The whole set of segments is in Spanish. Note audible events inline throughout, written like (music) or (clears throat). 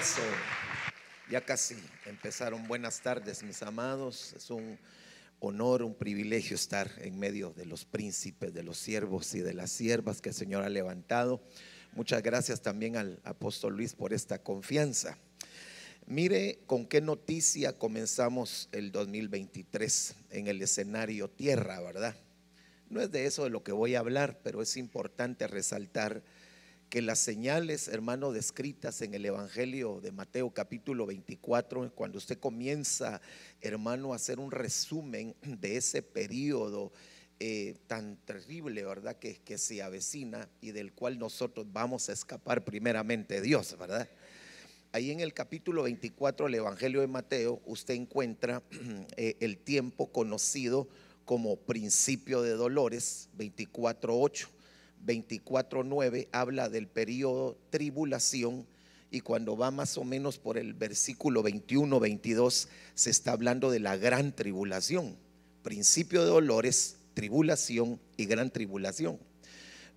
Eso. Ya casi empezaron. Buenas tardes, mis amados. Es un honor, un privilegio estar en medio de los príncipes, de los siervos y de las siervas que el Señor ha levantado. Muchas gracias también al apóstol Luis por esta confianza. Mire con qué noticia comenzamos el 2023 en el escenario tierra, ¿verdad? No es de eso de lo que voy a hablar, pero es importante resaltar que las señales, hermano, descritas en el Evangelio de Mateo capítulo 24, cuando usted comienza, hermano, a hacer un resumen de ese periodo eh, tan terrible, ¿verdad? Que, que se avecina y del cual nosotros vamos a escapar primeramente Dios, ¿verdad? Ahí en el capítulo 24 del Evangelio de Mateo, usted encuentra (clears throat) eh, el tiempo conocido como principio de dolores, 24.8 24.9 habla del periodo tribulación y cuando va más o menos por el versículo 21, 22 se está hablando de la gran tribulación, principio de dolores, tribulación y gran tribulación.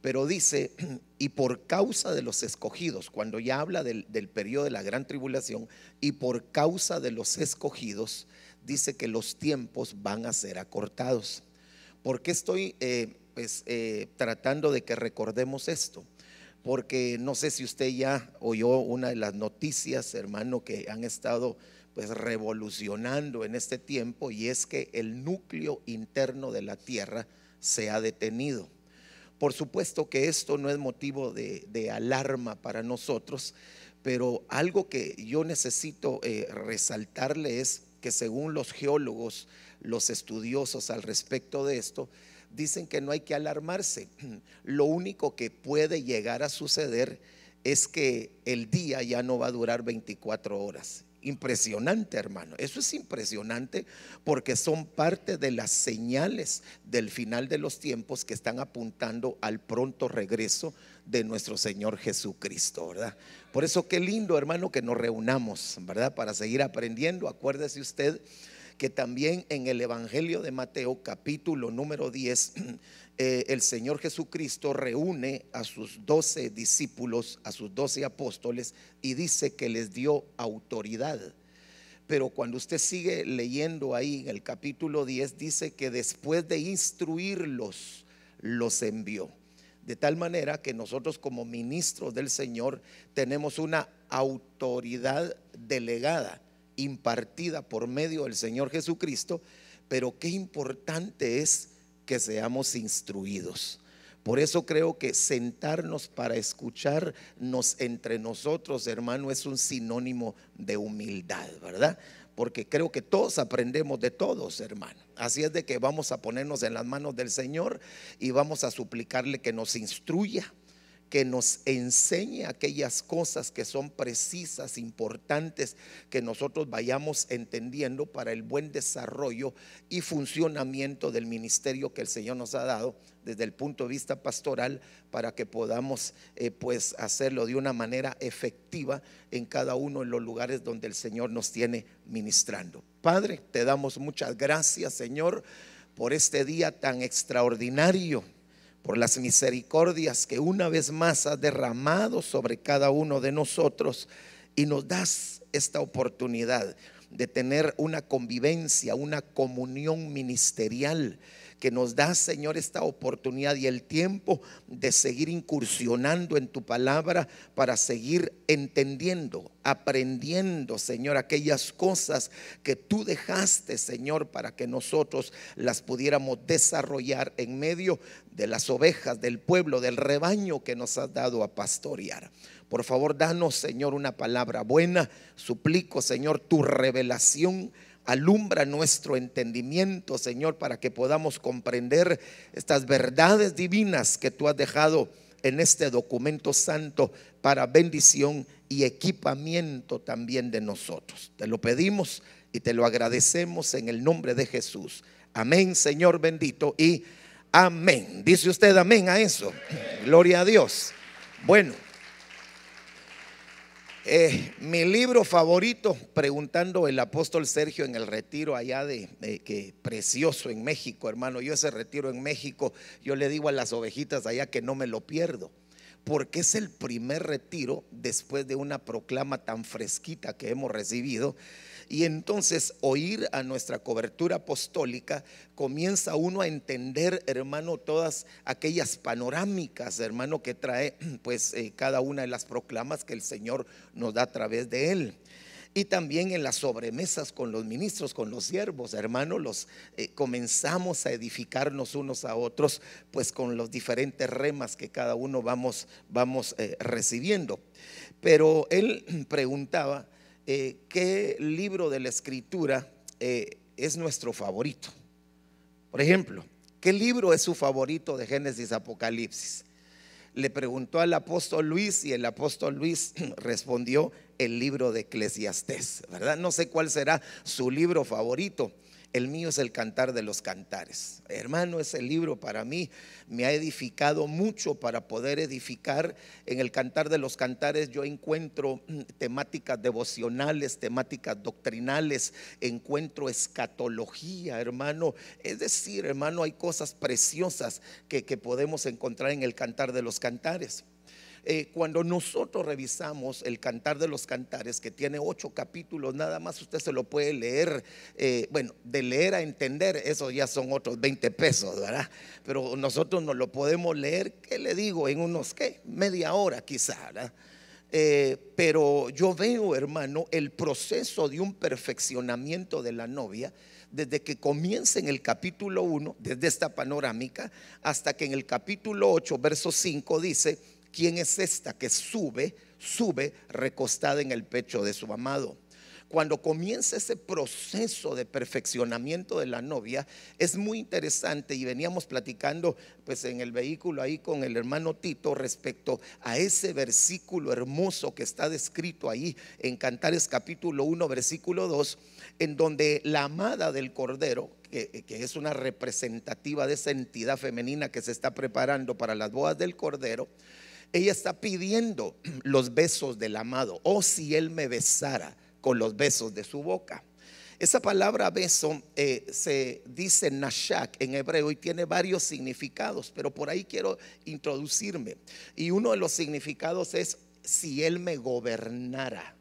Pero dice, y por causa de los escogidos, cuando ya habla del, periodo de la gran tribulación, y por causa de los escogidos, dice que los tiempos van a ser acortados. ¿Por qué estoy eh, eh, tratando de que recordemos esto, porque no sé si usted ya oyó una de las noticias, hermano, que han estado pues revolucionando en este tiempo y es que el núcleo interno de la Tierra se ha detenido. Por supuesto que esto no es motivo de, alarma para nosotros, pero algo que yo necesito eh, resaltarle es que según los geólogos, los estudiosos al respecto de esto, dicen que no hay que alarmarse. (clears throat) Lo único que puede llegar a suceder es que el día ya no va a durar 24 horas. Impresionante, hermano. Eso es impresionante porque son parte de las señales del final de los tiempos que están apuntando al pronto regreso de nuestro Señor Jesucristo, ¿verdad? Por eso qué lindo, hermano, que nos reunamos, ¿verdad? Para seguir aprendiendo. Acuérdese usted que también en el Evangelio de Mateo capítulo número 10, (clears throat) eh, el Señor Jesucristo reúne a sus doce discípulos, a sus doce apóstoles, y dice que les dio autoridad. Pero cuando usted sigue leyendo ahí en el capítulo 10, dice que después de instruirlos, los envió. De tal manera que nosotros como ministros del Señor tenemos una autoridad delegada impartida por medio del Señor Jesucristo, pero qué importante es que seamos instruidos. Por eso creo que sentarnos para escucharnos entre nosotros, hermano, es un sinónimo de humildad, ¿verdad? Porque creo que todos aprendemos de todos, hermano. Así es de que vamos a ponernos en las manos del Señor y vamos a suplicarle que nos instruya, que nos enseñe aquellas cosas que son precisas, importantes, que nosotros vayamos entendiendo para el buen desarrollo y funcionamiento del ministerio que el Señor nos ha dado desde el punto de vista pastoral para que podamos eh, pues hacerlo de una manera efectiva en cada uno de los lugares donde el Señor nos tiene ministrando. Padre, te damos muchas gracias, Señor, por este día tan extraordinario por las misericordias que una vez más has derramado sobre cada uno de nosotros y nos das esta oportunidad de tener una convivencia, una comunión ministerial que nos da, Señor, esta oportunidad y el tiempo de seguir incursionando en tu palabra para seguir entendiendo, aprendiendo, Señor, aquellas cosas que tú dejaste, Señor, para que nosotros las pudiéramos desarrollar en medio de las ovejas, del pueblo, del rebaño que nos has dado a pastorear. Por favor, danos, Señor, una palabra buena. Suplico, Señor, tu revelación Alumbra nuestro entendimiento, Señor, para que podamos comprender estas verdades divinas que tú has dejado en este documento santo para bendición y equipamiento también de nosotros. Te lo pedimos y te lo agradecemos en el nombre de Jesús. Amén, Señor bendito, y amén. Dice usted amén a eso. Gloria a Dios. Bueno. Eh, mi libro favorito, preguntando el apóstol Sergio en el retiro allá de, que precioso en México, hermano. Yo ese retiro en México, yo le digo a las ovejitas allá que no me lo pierdo, porque es el primer retiro después de una proclama tan fresquita que hemos recibido. Y entonces oír a nuestra cobertura apostólica comienza uno a entender, hermano, todas aquellas panorámicas, hermano, que trae (clears throat) pues eh, cada una de las proclamas que el Señor nos da a través de él y también en las sobremesas con los ministros, con los siervos, hermano, los eh, comenzamos a edificarnos unos a otros, pues con los diferentes remas que cada uno vamos, vamos eh, recibiendo. Pero él (clears throat) preguntaba, eh, ¿qué libro de la escritura es nuestro favorito? Por ejemplo, ¿qué libro es su favorito de Génesis Apocalipsis? Le preguntó al apóstol Luis y el apóstol Luis (clears throat) respondió el libro de Eclesiastés, ¿verdad? No sé cuál será su libro favorito. El mío es el Cantar de los Cantares. Hermano, ese libro para mí me ha edificado mucho para poder edificar. En el Cantar de los Cantares yo encuentro mm, temáticas devocionales, temáticas doctrinales, encuentro escatología, hermano. Es decir, hermano, hay cosas preciosas que, que podemos encontrar en el Cantar de los Cantares. Eh, cuando nosotros revisamos el Cantar de los Cantares, que tiene ocho capítulos, nada más usted se lo puede leer, eh, bueno, de leer a entender, eso ya son otros 20 pesos, ¿verdad? Pero nosotros no lo podemos leer, ¿qué le digo? En unos, ¿qué? Media hora quizá, ¿verdad? Eh, pero yo veo, hermano, el proceso de un perfeccionamiento de la novia desde que comienza en el capítulo 1, desde esta panorámica, hasta que en el capítulo 8, verso 5 dice, ¿Quién es esta que sube, sube recostada en el pecho de su amado? Cuando comienza ese proceso de perfeccionamiento de la novia, es muy interesante y veníamos platicando pues en el vehículo ahí con el hermano Tito respecto a ese versículo hermoso que está descrito ahí en Cantares capítulo 1 versículo 2, en donde la amada del Cordero, que, que, es una representativa de esa entidad femenina que se está preparando para las bodas del Cordero, ella está pidiendo (clears throat) los besos del amado. O oh, si él me besara con los besos de su boca. Esa palabra beso eh, se dice nashak en hebreo y tiene varios significados, pero por ahí quiero introducirme. Y uno de los significados es si él me gobernara,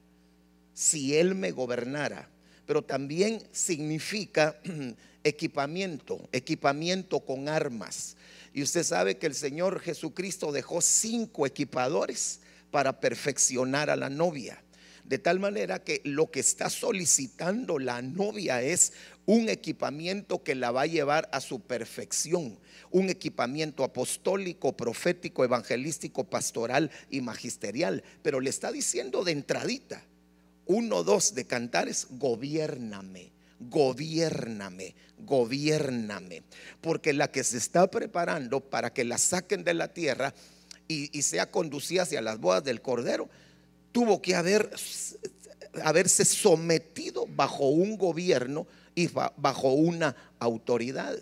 si él me gobernara, pero también significa (clears throat) equipamiento, equipamiento con armas. Y usted sabe que el Señor Jesucristo dejó cinco equipadores para perfeccionar a la novia. De tal manera que lo que está solicitando la novia es un equipamiento que la va a llevar a su perfección. Un equipamiento apostólico, profético, evangelístico, pastoral y magisterial. Pero le está diciendo de entradita, uno, dos de cantares, gobiername gobiername, gobiername. Porque la que se está preparando para que la saquen de la tierra y, sea conducida hacia las bodas del Cordero, tuvo que haber, haberse sometido bajo un gobierno y bajo una autoridad.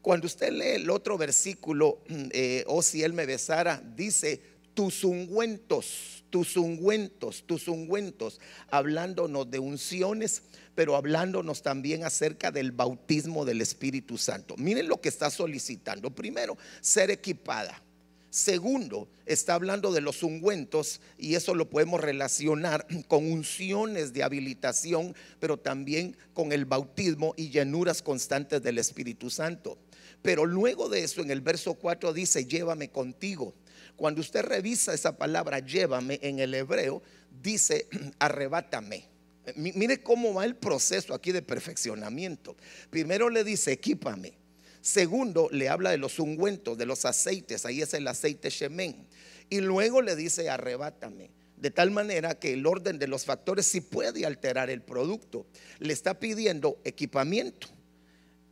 Cuando usted lee el otro versículo, mm, eh, o oh, si él me besara, dice, tus ungüentos, tus ungüentos, tus ungüentos, hablándonos de unciones, pero hablándonos también acerca del bautismo del Espíritu Santo. Miren lo que está solicitando. Primero, ser equipada. Segundo, está hablando de los ungüentos y eso lo podemos relacionar (clears throat) con unciones de habilitación, pero también con el bautismo y llenuras constantes del Espíritu Santo. Pero luego de eso, en el verso 4 dice, llévame contigo. Cuando usted revisa esa palabra, llévame en el hebreo, dice, (clears throat) arrebátame Mire cómo va el proceso aquí de perfeccionamiento. Primero le dice, equípame. Segundo, le habla de los ungüentos, de los aceites. Ahí es el aceite Shemen. Y luego le dice, arrebátame. De tal manera que el orden de los factores sí puede alterar el producto. Le está pidiendo equipamiento,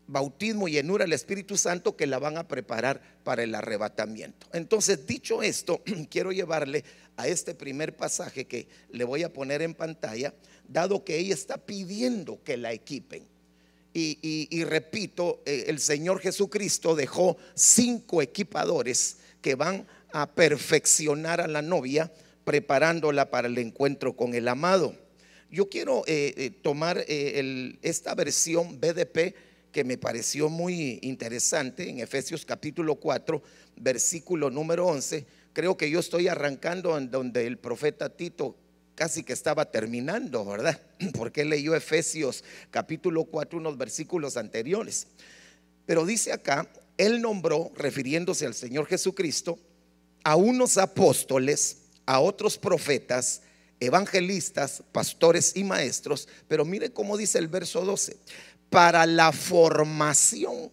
bautismo y llenura del Espíritu Santo que la van a preparar para el arrebatamiento. Entonces, dicho esto, (clears throat) quiero llevarle a este primer pasaje que le voy a poner en pantalla, dado que ella está pidiendo que la equipen. Y, repito, eh, el Señor Jesucristo dejó cinco equipadores que van a perfeccionar a la novia, preparándola para el encuentro con el amado. Yo quiero eh, eh, tomar esta versión BDP que me pareció muy interesante en Efesios capítulo 4, versículo número 11 creo que yo estoy arrancando en donde el profeta Tito casi que estaba terminando, ¿verdad? (clears throat) Porque leyó Efesios capítulo 4, unos versículos anteriores. Pero dice acá, él nombró, refiriéndose al Señor Jesucristo, a unos apóstoles, a otros profetas, evangelistas, pastores y maestros. Pero mire cómo dice el verso 12, para la formación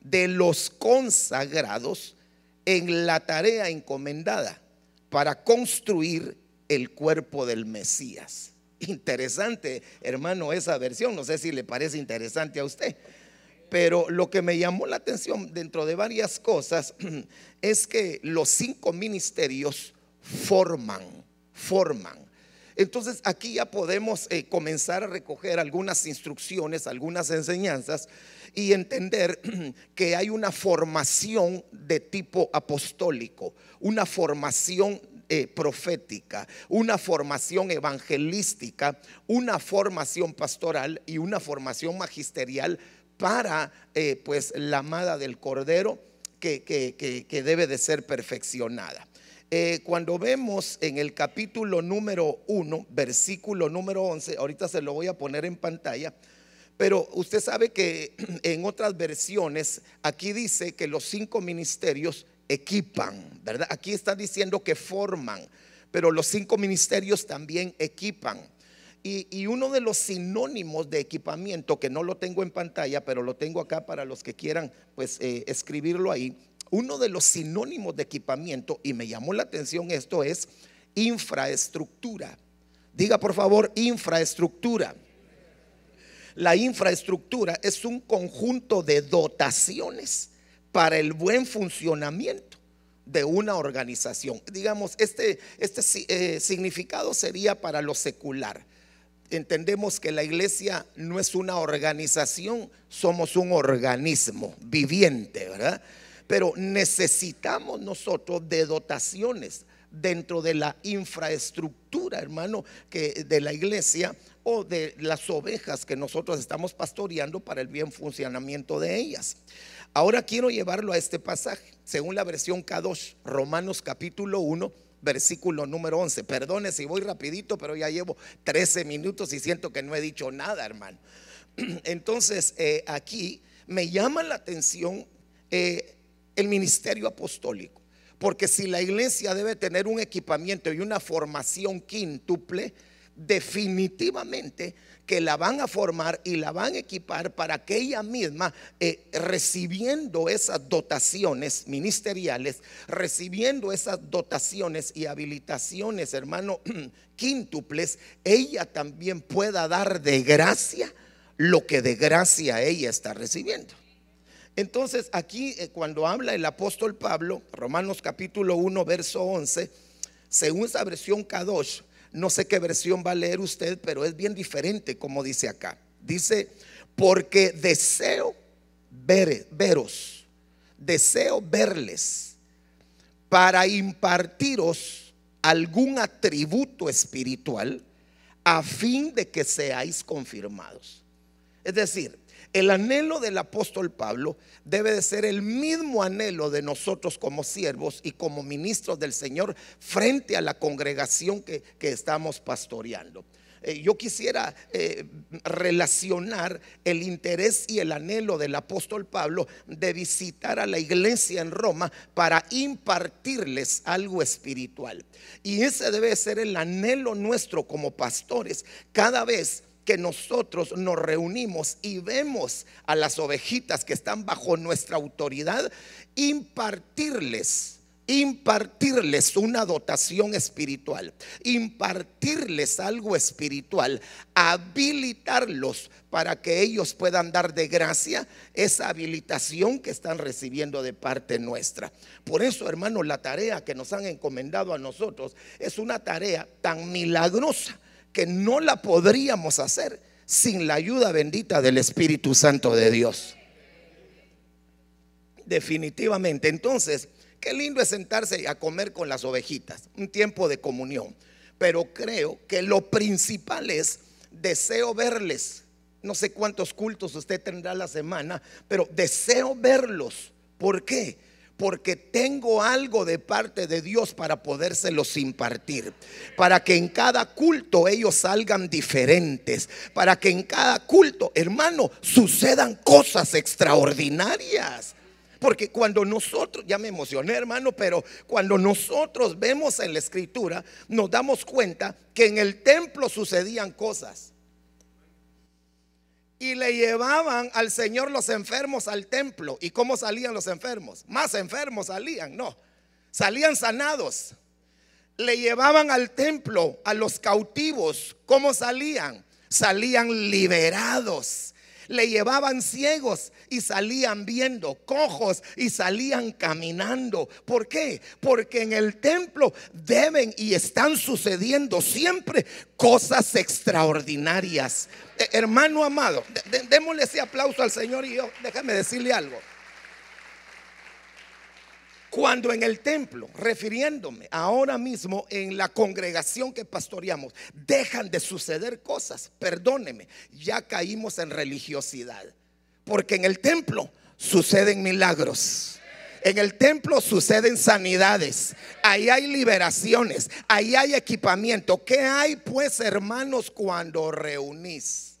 de los consagrados en la tarea encomendada para construir el cuerpo del Mesías. Interesante, hermano, esa versión. No sé si le parece interesante a usted. Pero lo que me llamó la atención dentro de varias cosas (clears throat) es que los cinco ministerios forman, forman. Entonces aquí ya podemos eh, comenzar a recoger algunas instrucciones, algunas enseñanzas y entender (clears throat) que hay una formación de tipo apostólico, una formación eh, profética, una formación evangelística, una formación pastoral y una formación magisterial para eh, pues la amada del Cordero que, que, debe de ser perfeccionada. Eh, cuando vemos en el capítulo número 1, versículo número 11, ahorita se lo voy a poner en pantalla, pero usted sabe que (clears throat) en otras versiones aquí dice que los cinco ministerios equipan, ¿verdad? Aquí está diciendo que forman, pero los cinco ministerios también equipan. Y, uno de los sinónimos de equipamiento, que no lo tengo en pantalla, pero lo tengo acá para los que quieran pues eh, escribirlo ahí, uno de los sinónimos de equipamiento, y me llamó la atención esto, es infraestructura. Diga por favor, infraestructura. La infraestructura es un conjunto de dotaciones para el buen funcionamiento de una organización. Digamos, este, este eh, significado sería para lo secular. Entendemos que la iglesia no es una organización, somos un organismo viviente, ¿verdad? Pero necesitamos nosotros de dotaciones dentro de la infraestructura, hermano, que de la iglesia o de las ovejas que nosotros estamos pastoreando para el bien funcionamiento de ellas. Ahora quiero llevarlo a este pasaje, según la versión Kadosh, Romanos capítulo 1, versículo número 11. Perdone si voy rapidito, pero ya llevo 13 minutos y siento que no he dicho nada, hermano. (clears throat) Entonces, eh, aquí me llama la atención eh, el ministerio apostólico, porque si la iglesia debe tener un equipamiento y una formación quíntuple, definitivamente que la van a formar y la van a equipar para que ella misma, eh, recibiendo esas dotaciones ministeriales, recibiendo esas dotaciones y habilitaciones, hermano, (clears throat) quíntuples, ella también pueda dar de gracia lo que de gracia ella está recibiendo. Entonces aquí eh, cuando habla el apóstol Pablo, Romanos capítulo 1, verso 11, según esa versión Kadosh, no sé qué versión va a leer usted, pero es bien diferente como dice acá. Dice, porque deseo ver, veros, deseo verles para impartiros algún atributo espiritual a fin de que seáis confirmados. Es decir, el anhelo del apóstol Pablo debe de ser el mismo anhelo de nosotros como siervos y como ministros del Señor frente a la congregación que, estamos pastoreando. Eh, yo quisiera eh, relacionar el interés y el anhelo del apóstol Pablo de visitar a la iglesia en Roma para impartirles algo espiritual. Y ese debe ser el anhelo nuestro como pastores cada vez que nosotros nos reunimos y vemos a las ovejitas que están bajo nuestra autoridad, impartirles impartirles una dotación espiritual, impartirles algo espiritual, habilitarlos para que ellos puedan dar de gracia esa habilitación que están recibiendo de parte nuestra. Por eso, hermanos, la tarea que nos han encomendado a nosotros es una tarea tan milagrosa que no la podríamos hacer sin la ayuda bendita del Espíritu Santo de Dios. Definitivamente. Entonces, qué lindo es sentarse a comer con las ovejitas, un tiempo de comunión. Pero creo que lo principal es, deseo verles. No sé cuántos cultos usted tendrá la semana, pero deseo verlos. ¿Por qué? Porque tengo algo de parte de Dios para podérselos impartir. Para que en cada culto ellos salgan diferentes. Para que en cada culto, hermano, sucedan cosas extraordinarias. Porque cuando nosotros, ya me emocioné hermano, pero cuando nosotros vemos en la escritura, nos damos cuenta que en el templo sucedían cosas. Y le llevaban al Señor los enfermos al templo. ¿Y cómo salían los enfermos? Más enfermos salían, no. Salían sanados. Le llevaban al templo a los cautivos. ¿Cómo salían? Salían liberados le llevaban ciegos y salían viendo, cojos y salían caminando. ¿Por qué? Porque en el templo deben y están sucediendo siempre cosas extraordinarias. Eh, hermano amado, démosle ese aplauso al Señor y yo, déjame decirle algo. Cuando en el templo, refiriéndome ahora mismo en la congregación que pastoreamos, dejan de suceder cosas, perdóneme, ya caímos en religiosidad. Porque en el templo suceden milagros. En el templo suceden sanidades, ahí hay liberaciones, ahí hay equipamiento. ¿Qué hay pues, hermanos, cuando reunís?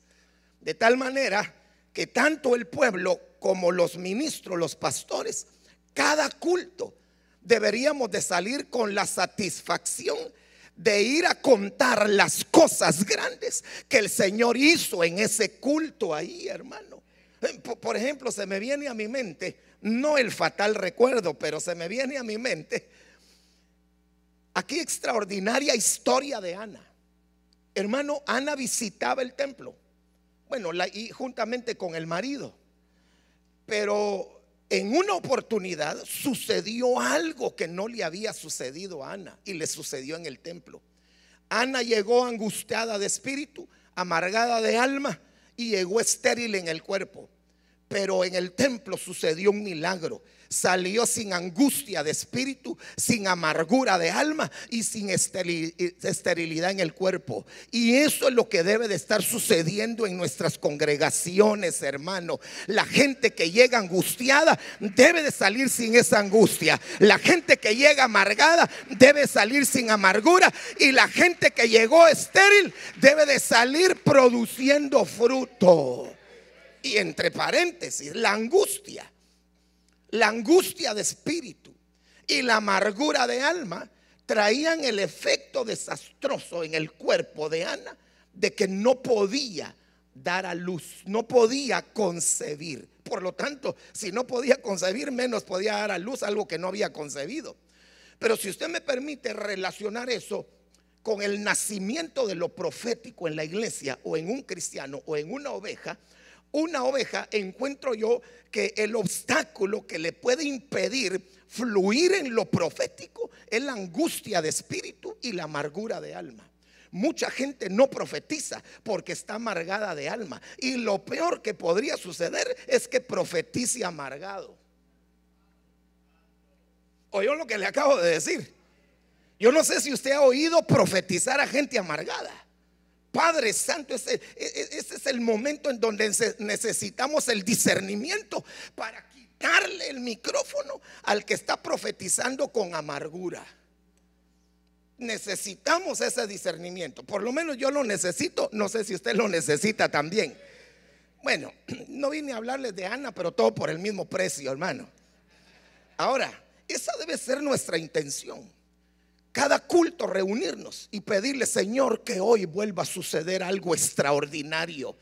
De tal manera que tanto el pueblo como los ministros, los pastores, cada culto deberíamos de salir con la satisfacción de ir a contar las cosas grandes que el Señor hizo en ese culto ahí, hermano. Eh, por ejemplo, se me viene a mi mente, no el fatal recuerdo, pero se me viene a mi mente aquí extraordinaria historia de Ana. Hermano, Ana visitaba el templo. Bueno, y juntamente con el marido. Pero en una oportunidad sucedió algo que no le había sucedido a Ana y le sucedió en el templo. Ana llegó angustiada de espíritu, amargada de alma y llegó estéril en el cuerpo. Pero en el templo sucedió un milagro salió sin angustia de espíritu, sin amargura de alma y sin esterilidad en el cuerpo. Y eso es lo que debe de estar sucediendo en nuestras congregaciones, hermano. La gente que llega angustiada debe de salir sin esa angustia. La gente que llega amargada debe salir sin amargura. Y la gente que llegó estéril debe de salir produciendo fruto. Y entre paréntesis, la angustia la angustia de espíritu y la amargura de alma traían el efecto desastroso en el cuerpo de Ana de que no podía dar a luz, no podía concebir. Por lo tanto, si no podía concebir, menos podía dar a luz algo que no había concebido. Pero si usted me permite relacionar eso con el nacimiento de lo profético en la iglesia o en un cristiano o en una oveja, una oveja encuentro yo que el obstáculo que le puede impedir fluir en lo profético es la angustia de espíritu y la amargura de alma. Mucha gente no profetiza porque está amargada de alma. Y lo peor que podría suceder es que profetice amargado. ¿Oyó lo que le acabo de decir? Yo no sé si usted ha oído profetizar a gente amargada. Padre Santo, ese, e, e, ese, es el momento en donde necesitamos el discernimiento para quitarle el micrófono al que está profetizando con amargura. Necesitamos ese discernimiento. Por lo menos yo lo necesito. No sé si usted lo necesita también. Bueno, (clears throat) no vine a hablarles de Ana, pero todo por el mismo precio, hermano. Ahora, esa debe ser nuestra intención cada culto reunirnos y pedirle, Señor, que hoy vuelva a suceder algo extraordinario.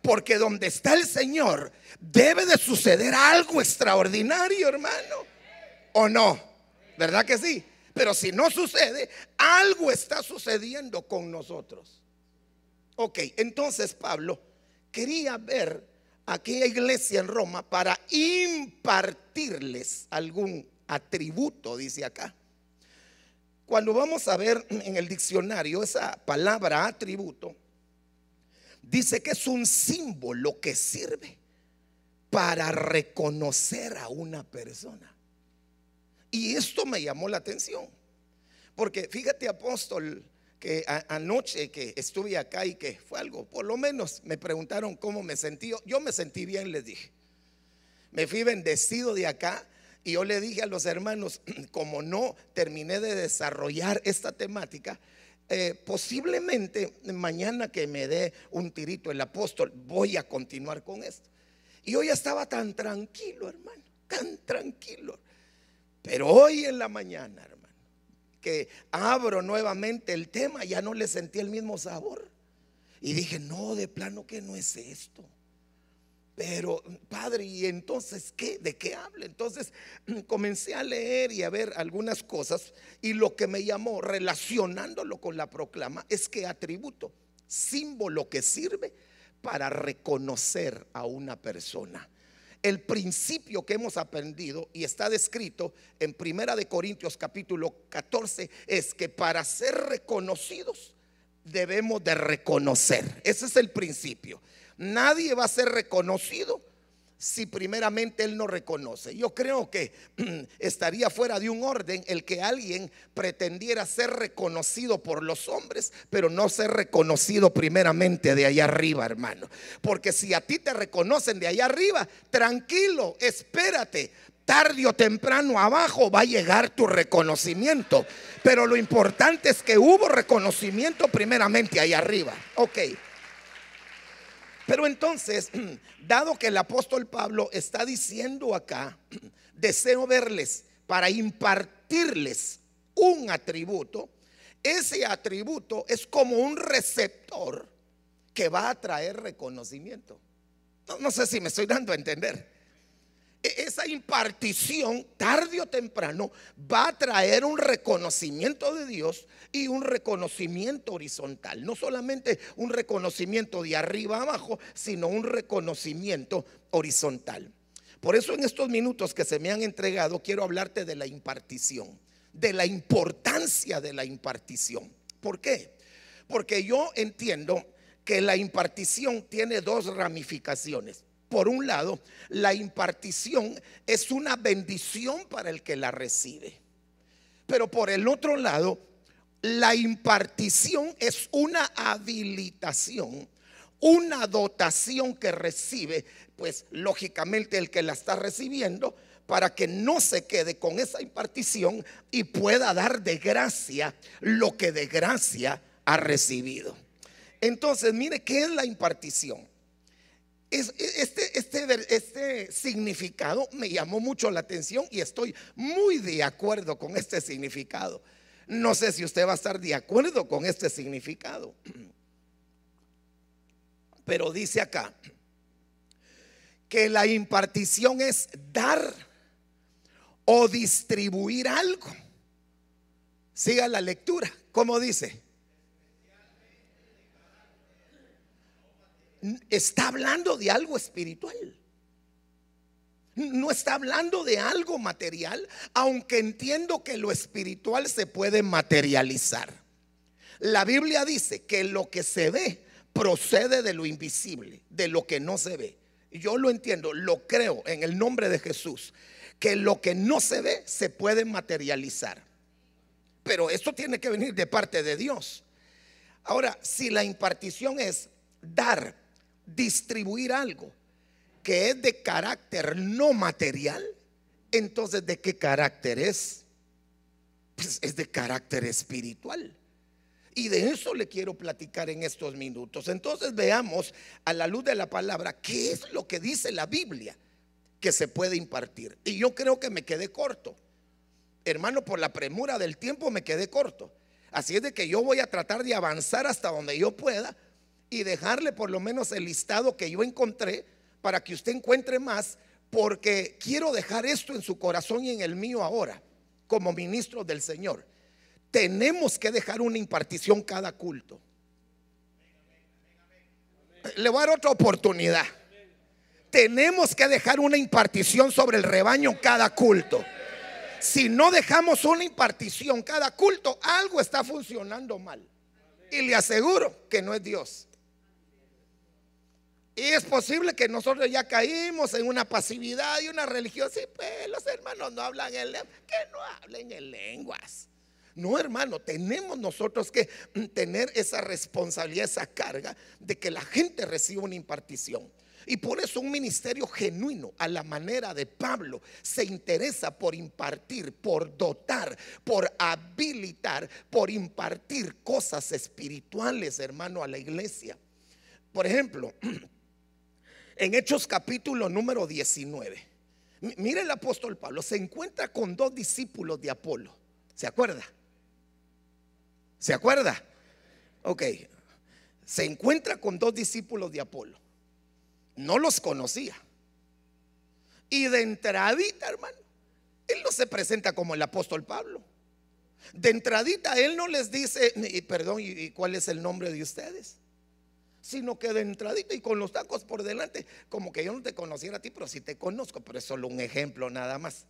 Porque donde está el Señor, debe de suceder algo extraordinario, hermano. ¿O no? ¿Verdad que sí? Pero si no sucede, algo está sucediendo con nosotros. Ok, entonces Pablo quería ver aquella iglesia en Roma para impartirles algún atributo, dice acá. Cuando vamos a ver en el diccionario esa palabra atributo, dice que es un símbolo que sirve para reconocer a una persona. Y esto me llamó la atención. Porque fíjate, apóstol, que anoche que estuve acá y que fue algo, por lo menos me preguntaron cómo me sentí. Yo me sentí bien, les dije. Me fui bendecido de acá Y yo le dije a los hermanos, (clears throat) como no terminé de desarrollar esta temática, eh, posiblemente mañana que me dé un tirito el apóstol, voy a continuar con esto. Y hoy estaba tan tranquilo, hermano, tan tranquilo. Pero hoy en la mañana, hermano, que abro nuevamente el tema, ya no le sentí el mismo sabor. Y dije, no, de plano que no es esto. Pero, padre, ¿y entonces qué? ¿De qué habla? Entonces (clears throat) comencé a leer y a ver algunas cosas y lo que me llamó relacionándolo con la proclama es que atributo, símbolo que sirve para reconocer a una persona. El principio que hemos aprendido y está descrito en Primera de Corintios capítulo 14 es que para ser reconocidos debemos de reconocer. Ese es el principio. Nadie va a ser reconocido si primeramente él no reconoce. Yo creo que (clears throat) estaría fuera de un orden el que alguien pretendiera ser reconocido por los hombres, pero no ser reconocido primeramente de allá arriba, hermano. Porque si a ti te reconocen de allá arriba, tranquilo, espérate. Tarde o temprano abajo va a llegar tu reconocimiento. Pero lo importante es que hubo reconocimiento primeramente allá arriba. Ok. Pero entonces, (clears throat) dado que el apóstol Pablo está diciendo acá, (clears throat) deseo verles para impartirles un atributo, ese atributo es como un receptor que va a traer reconocimiento. No, sé si me estoy dando a entender. E-, esa impartición, tarde o temprano, va a traer un reconocimiento de Dios y un reconocimiento horizontal. No solamente un reconocimiento de arriba abajo, sino un reconocimiento horizontal. Por eso en estos minutos que se me han entregado, quiero hablarte de la impartición, de la importancia de la impartición. ¿Por qué? Porque yo entiendo que la impartición tiene dos ramificaciones. Por un lado, la impartición es una bendición para el que la recibe. Pero por el otro lado, la impartición es una habilitación, una dotación que recibe, pues lógicamente el que la está recibiendo, para que no se quede con esa impartición y pueda dar de gracia lo que de gracia ha recibido. Entonces, mire, ¿qué es la impartición? Este, este, este significado me llamó mucho la atención y estoy muy de acuerdo con este significado. No sé si usted va a estar de acuerdo con este significado. (clears throat) Pero dice acá que la impartición es dar o distribuir algo. Siga la lectura. ¿Cómo dice? Está hablando de algo espiritual. No está hablando de algo material, aunque entiendo que lo espiritual se puede materializar. La Biblia dice que lo que se ve procede de lo invisible, de lo que no se ve. Yo lo entiendo, lo creo en el nombre de Jesús, que lo que no se ve se puede materializar. Pero esto tiene que venir de parte de Dios. Ahora, si la impartición es dar distribuir algo que es de carácter no material, entonces ¿de qué carácter es? Pues es de carácter espiritual. Y de eso le quiero platicar en estos minutos. Entonces veamos a la luz de la palabra qué es lo que dice la Biblia que se puede impartir. Y yo creo que me quedé corto. Hermano, por la premura del tiempo me quedé corto. Así es de que yo voy a tratar de avanzar hasta donde yo pueda y dejarle por lo menos el listado que yo encontré para que usted encuentre más, porque quiero dejar esto en su corazón y en el mío ahora, como ministro del Señor. Tenemos que dejar una impartición cada culto. Le voy a dar otra oportunidad. Tenemos que dejar una impartición sobre el rebaño cada culto. Si no dejamos una impartición cada culto, algo está funcionando mal. Y le aseguro que no es Dios. Y es posible que nosotros ya caímos en una pasividad y una religión. Sí, pues los hermanos no hablan en lenguas. Que no hablen en lenguas. No, hermano, tenemos nosotros que tener esa responsabilidad, esa carga de que la gente reciba una impartición. Y por eso un ministerio genuino a la manera de Pablo se interesa por impartir, por dotar, por habilitar, por impartir cosas espirituales, hermano, a la iglesia. Por ejemplo, (clears throat) en Hechos capítulo número 19, mire el apóstol Pablo, se encuentra con dos discípulos de Apolo. ¿Se acuerda? ¿Se acuerda? Ok, se encuentra con dos discípulos de Apolo no los conocía. Y de entradita, hermano, él no se presenta como el apóstol Pablo. De entradita, él no les dice, perdón, ¿y cuál es el nombre de ustedes? Sino que de entradita y con los tacos por delante, como que yo no te conociera a ti, pero sí te conozco, pero es solo un ejemplo nada más.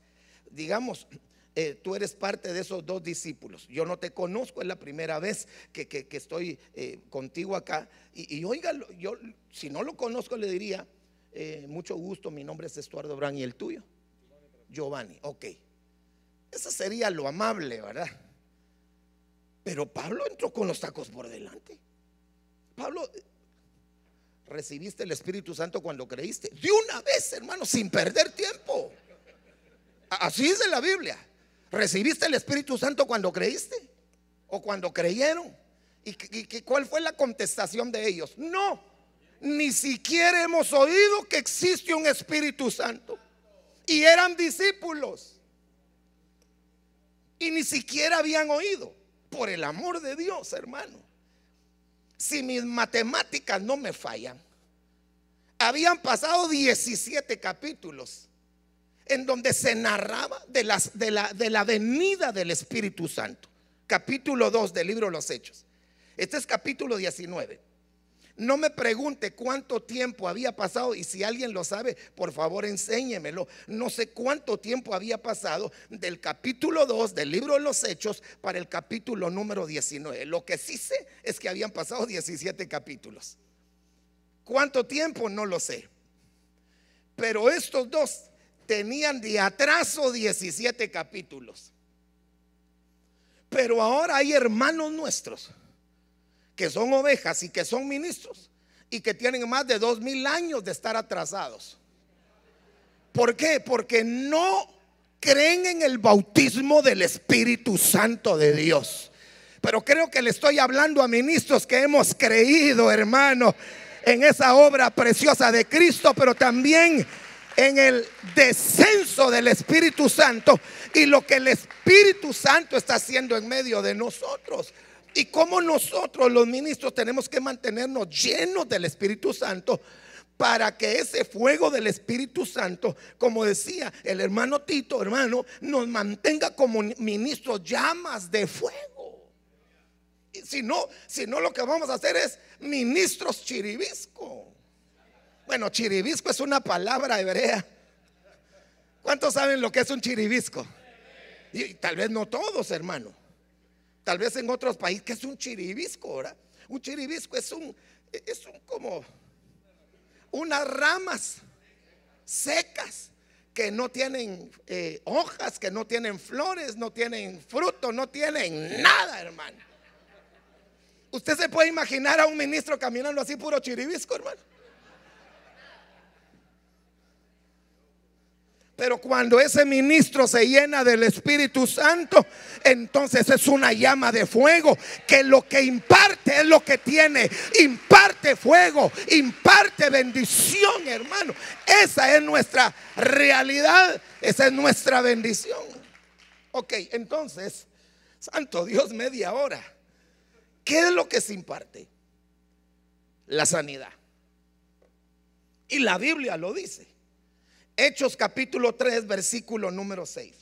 Digamos, eh, tú eres parte de esos dos discípulos. Yo no te conozco, es la primera vez que, estoy eh, contigo acá. Y, oiga, yo si no lo conozco le diría, eh, mucho gusto, mi nombre es Estuardo Brand y el tuyo. Giovanni, ok. Eso sería lo amable, ¿verdad? Pero Pablo entró con los tacos por delante. Pablo, recibiste el Espíritu Santo cuando creíste. De una vez, hermano, sin perder tiempo. Así dice la Biblia. ¿Recibiste el Espíritu Santo cuando creíste? ¿O cuando creyeron? ¿Y, cuál fue la contestación de ellos? No, ni siquiera hemos oído que existe un Espíritu Santo. Y eran discípulos. Y ni siquiera habían oído. Por el amor de Dios, hermano. Si mis matemáticas no me fallan, habían pasado 17 capítulos en donde se narraba de, las, de, la, de la venida del Espíritu Santo. Capítulo 2 del libro de los Hechos. Este es capítulo 19. No me pregunte cuánto tiempo había pasado y si alguien lo sabe, por favor enséñemelo. No sé cuánto tiempo había pasado del capítulo 2 del libro de los Hechos para el capítulo número 19. Lo que sí sé es que habían pasado 17 capítulos. ¿Cuánto tiempo? No lo sé. Pero estos dos tenían de atraso 17 capítulos. Pero ahora hay hermanos nuestros que son ovejas y que son ministros y que tienen más de dos mil años de estar atrasados. ¿Por qué? Porque no creen en el bautismo del Espíritu Santo de Dios. Pero creo que le estoy hablando a ministros que hemos creído, hermano, en esa obra preciosa de Cristo, pero también en el descenso del Espíritu Santo y lo que el Espíritu Santo está haciendo en medio de nosotros. Y como nosotros los ministros tenemos que mantenernos llenos del Espíritu Santo para que ese fuego del Espíritu Santo, como decía el hermano Tito, hermano, nos mantenga como ministros llamas de fuego. Y si no, si no lo que vamos a hacer es ministros chiribisco. Bueno, chiribisco es una palabra hebrea. ¿Cuántos saben lo que es un chiribisco? Y, tal vez no todos, hermano. Tal vez en otros países, que es un chiribisco, ¿verdad? Un chiribisco es un, es un como unas ramas secas que no tienen eh, hojas, que no tienen flores, no tienen fruto, no tienen nada, hermano. Usted se puede imaginar a un ministro caminando así puro chiribisco, hermano. Pero cuando ese ministro se llena del Espíritu Santo, entonces es una llama de fuego que lo que imparte es lo que tiene. Imparte fuego, imparte bendición, hermano. Esa es nuestra realidad, esa es nuestra bendición. Ok, entonces, Santo Dios, media hora. ¿Qué es lo que se imparte? La sanidad. Y la Biblia lo dice. Hechos capítulo 3, versículo número 6.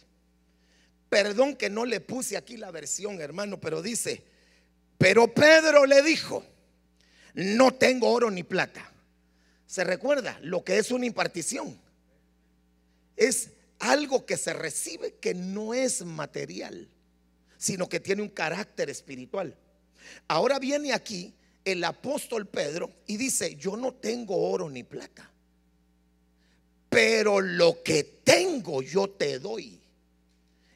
Perdón que no le puse aquí la versión, hermano, pero dice, pero Pedro le dijo, no tengo oro ni plata. ¿Se recuerda lo que es una impartición? Es algo que se recibe que no es material, sino que tiene un carácter espiritual. Ahora viene aquí el apóstol Pedro y dice, yo no tengo oro ni plata pero lo que tengo yo te doy.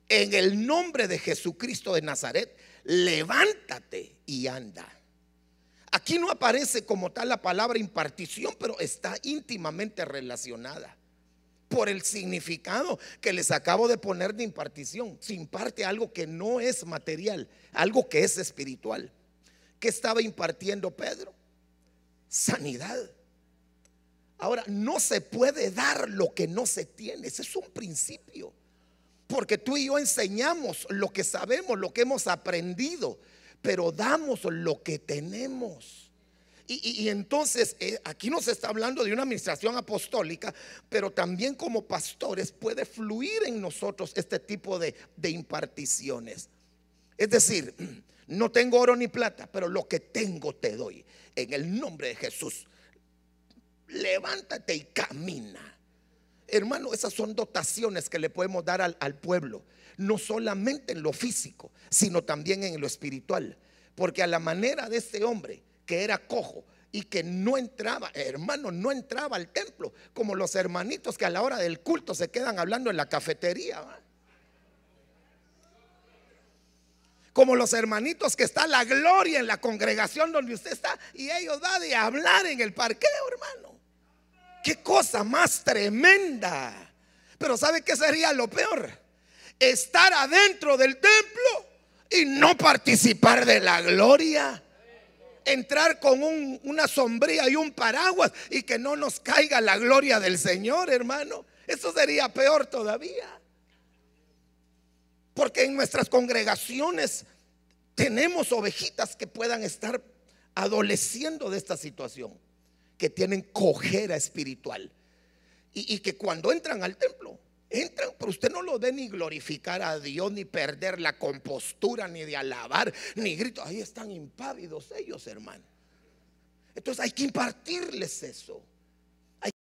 En el nombre de Jesucristo de Nazaret, levántate y anda. Aquí no aparece como tal la palabra impartición, pero está íntimamente relacionada por el significado que les acabo de poner de impartición. Se imparte algo que no es material, algo que es espiritual. ¿Qué estaba impartiendo Pedro? Sanidad. Ahora, no se puede dar lo que no se tiene. Ese es un principio. Porque tú y yo enseñamos lo que sabemos, lo que hemos aprendido, pero damos lo que tenemos. Y, entonces eh, aquí nos está hablando de una administración apostólica, pero también como pastores puede fluir en nosotros este tipo de, de imparticiones. Es decir, (clears throat) no tengo oro ni plata, pero lo que tengo te doy. En el nombre de Jesús, levántate y camina. Hermano, esas son dotaciones que le podemos dar al, pueblo, no solamente en lo físico, sino también en lo espiritual. Porque a la manera de este hombre, que era cojo y que no entraba, hermano, no entraba al templo, como los hermanitos que a la hora del culto se quedan hablando en la cafetería. Como los hermanitos que está la gloria en la congregación donde usted está y ellos van de hablar en el parqueo, hermano. Qué cosa más tremenda. Pero ¿sabe qué sería lo peor? Estar adentro del templo y no participar de la gloria entrar con una sombría y un paraguas y que no nos caiga la gloria del Señor, hermano. Eso sería peor todavía. Porque en nuestras congregaciones tenemos ovejitas que puedan estar adoleciendo de esta situación, que tienen cojera espiritual y, que cuando entran al templo Entran, pero usted no lo ve ni glorificar a Dios, ni perder la compostura, ni de alabar, ni grito. Ahí están impávidos ellos, hermano. Entonces hay que impartirles eso.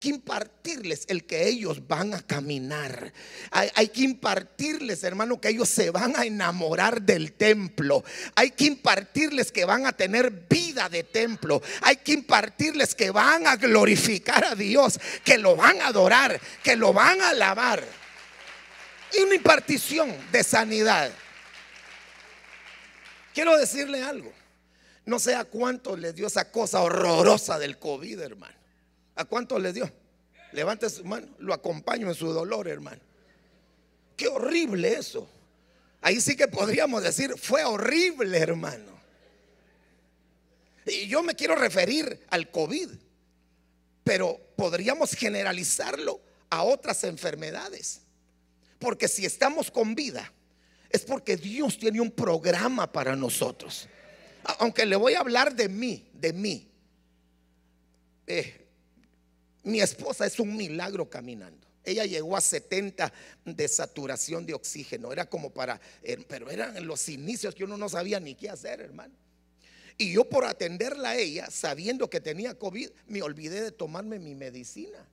Que impartirles el que ellos van a caminar. Hay, hay, que impartirles, hermano, que ellos se van a enamorar del templo. Hay que impartirles que van a tener vida de templo. Hay que impartirles que van a glorificar a Dios, que lo van a adorar, que lo van a alabar. Y una impartición de sanidad. Quiero decirle algo. No sé a cuánto le dio esa cosa horrorosa del COVID, hermano. ¿A cuánto le dio? Levante su mano, lo acompaño en su dolor, hermano. Qué horrible eso. Ahí sí que podríamos decir, fue horrible, hermano. Y yo me quiero referir al COVID, pero podríamos generalizarlo a otras enfermedades. Porque si estamos con vida, es porque Dios tiene un programa para nosotros. Aunque le voy a hablar de mí, de mí. Eh, mi esposa es un milagro caminando. Ella llegó a 70 de saturación de oxígeno. Era como para, eh, pero eran los inicios que uno no sabía ni qué hacer, hermano. Y yo por atenderla a ella, sabiendo que tenía COVID, me olvidé de tomarme mi medicina.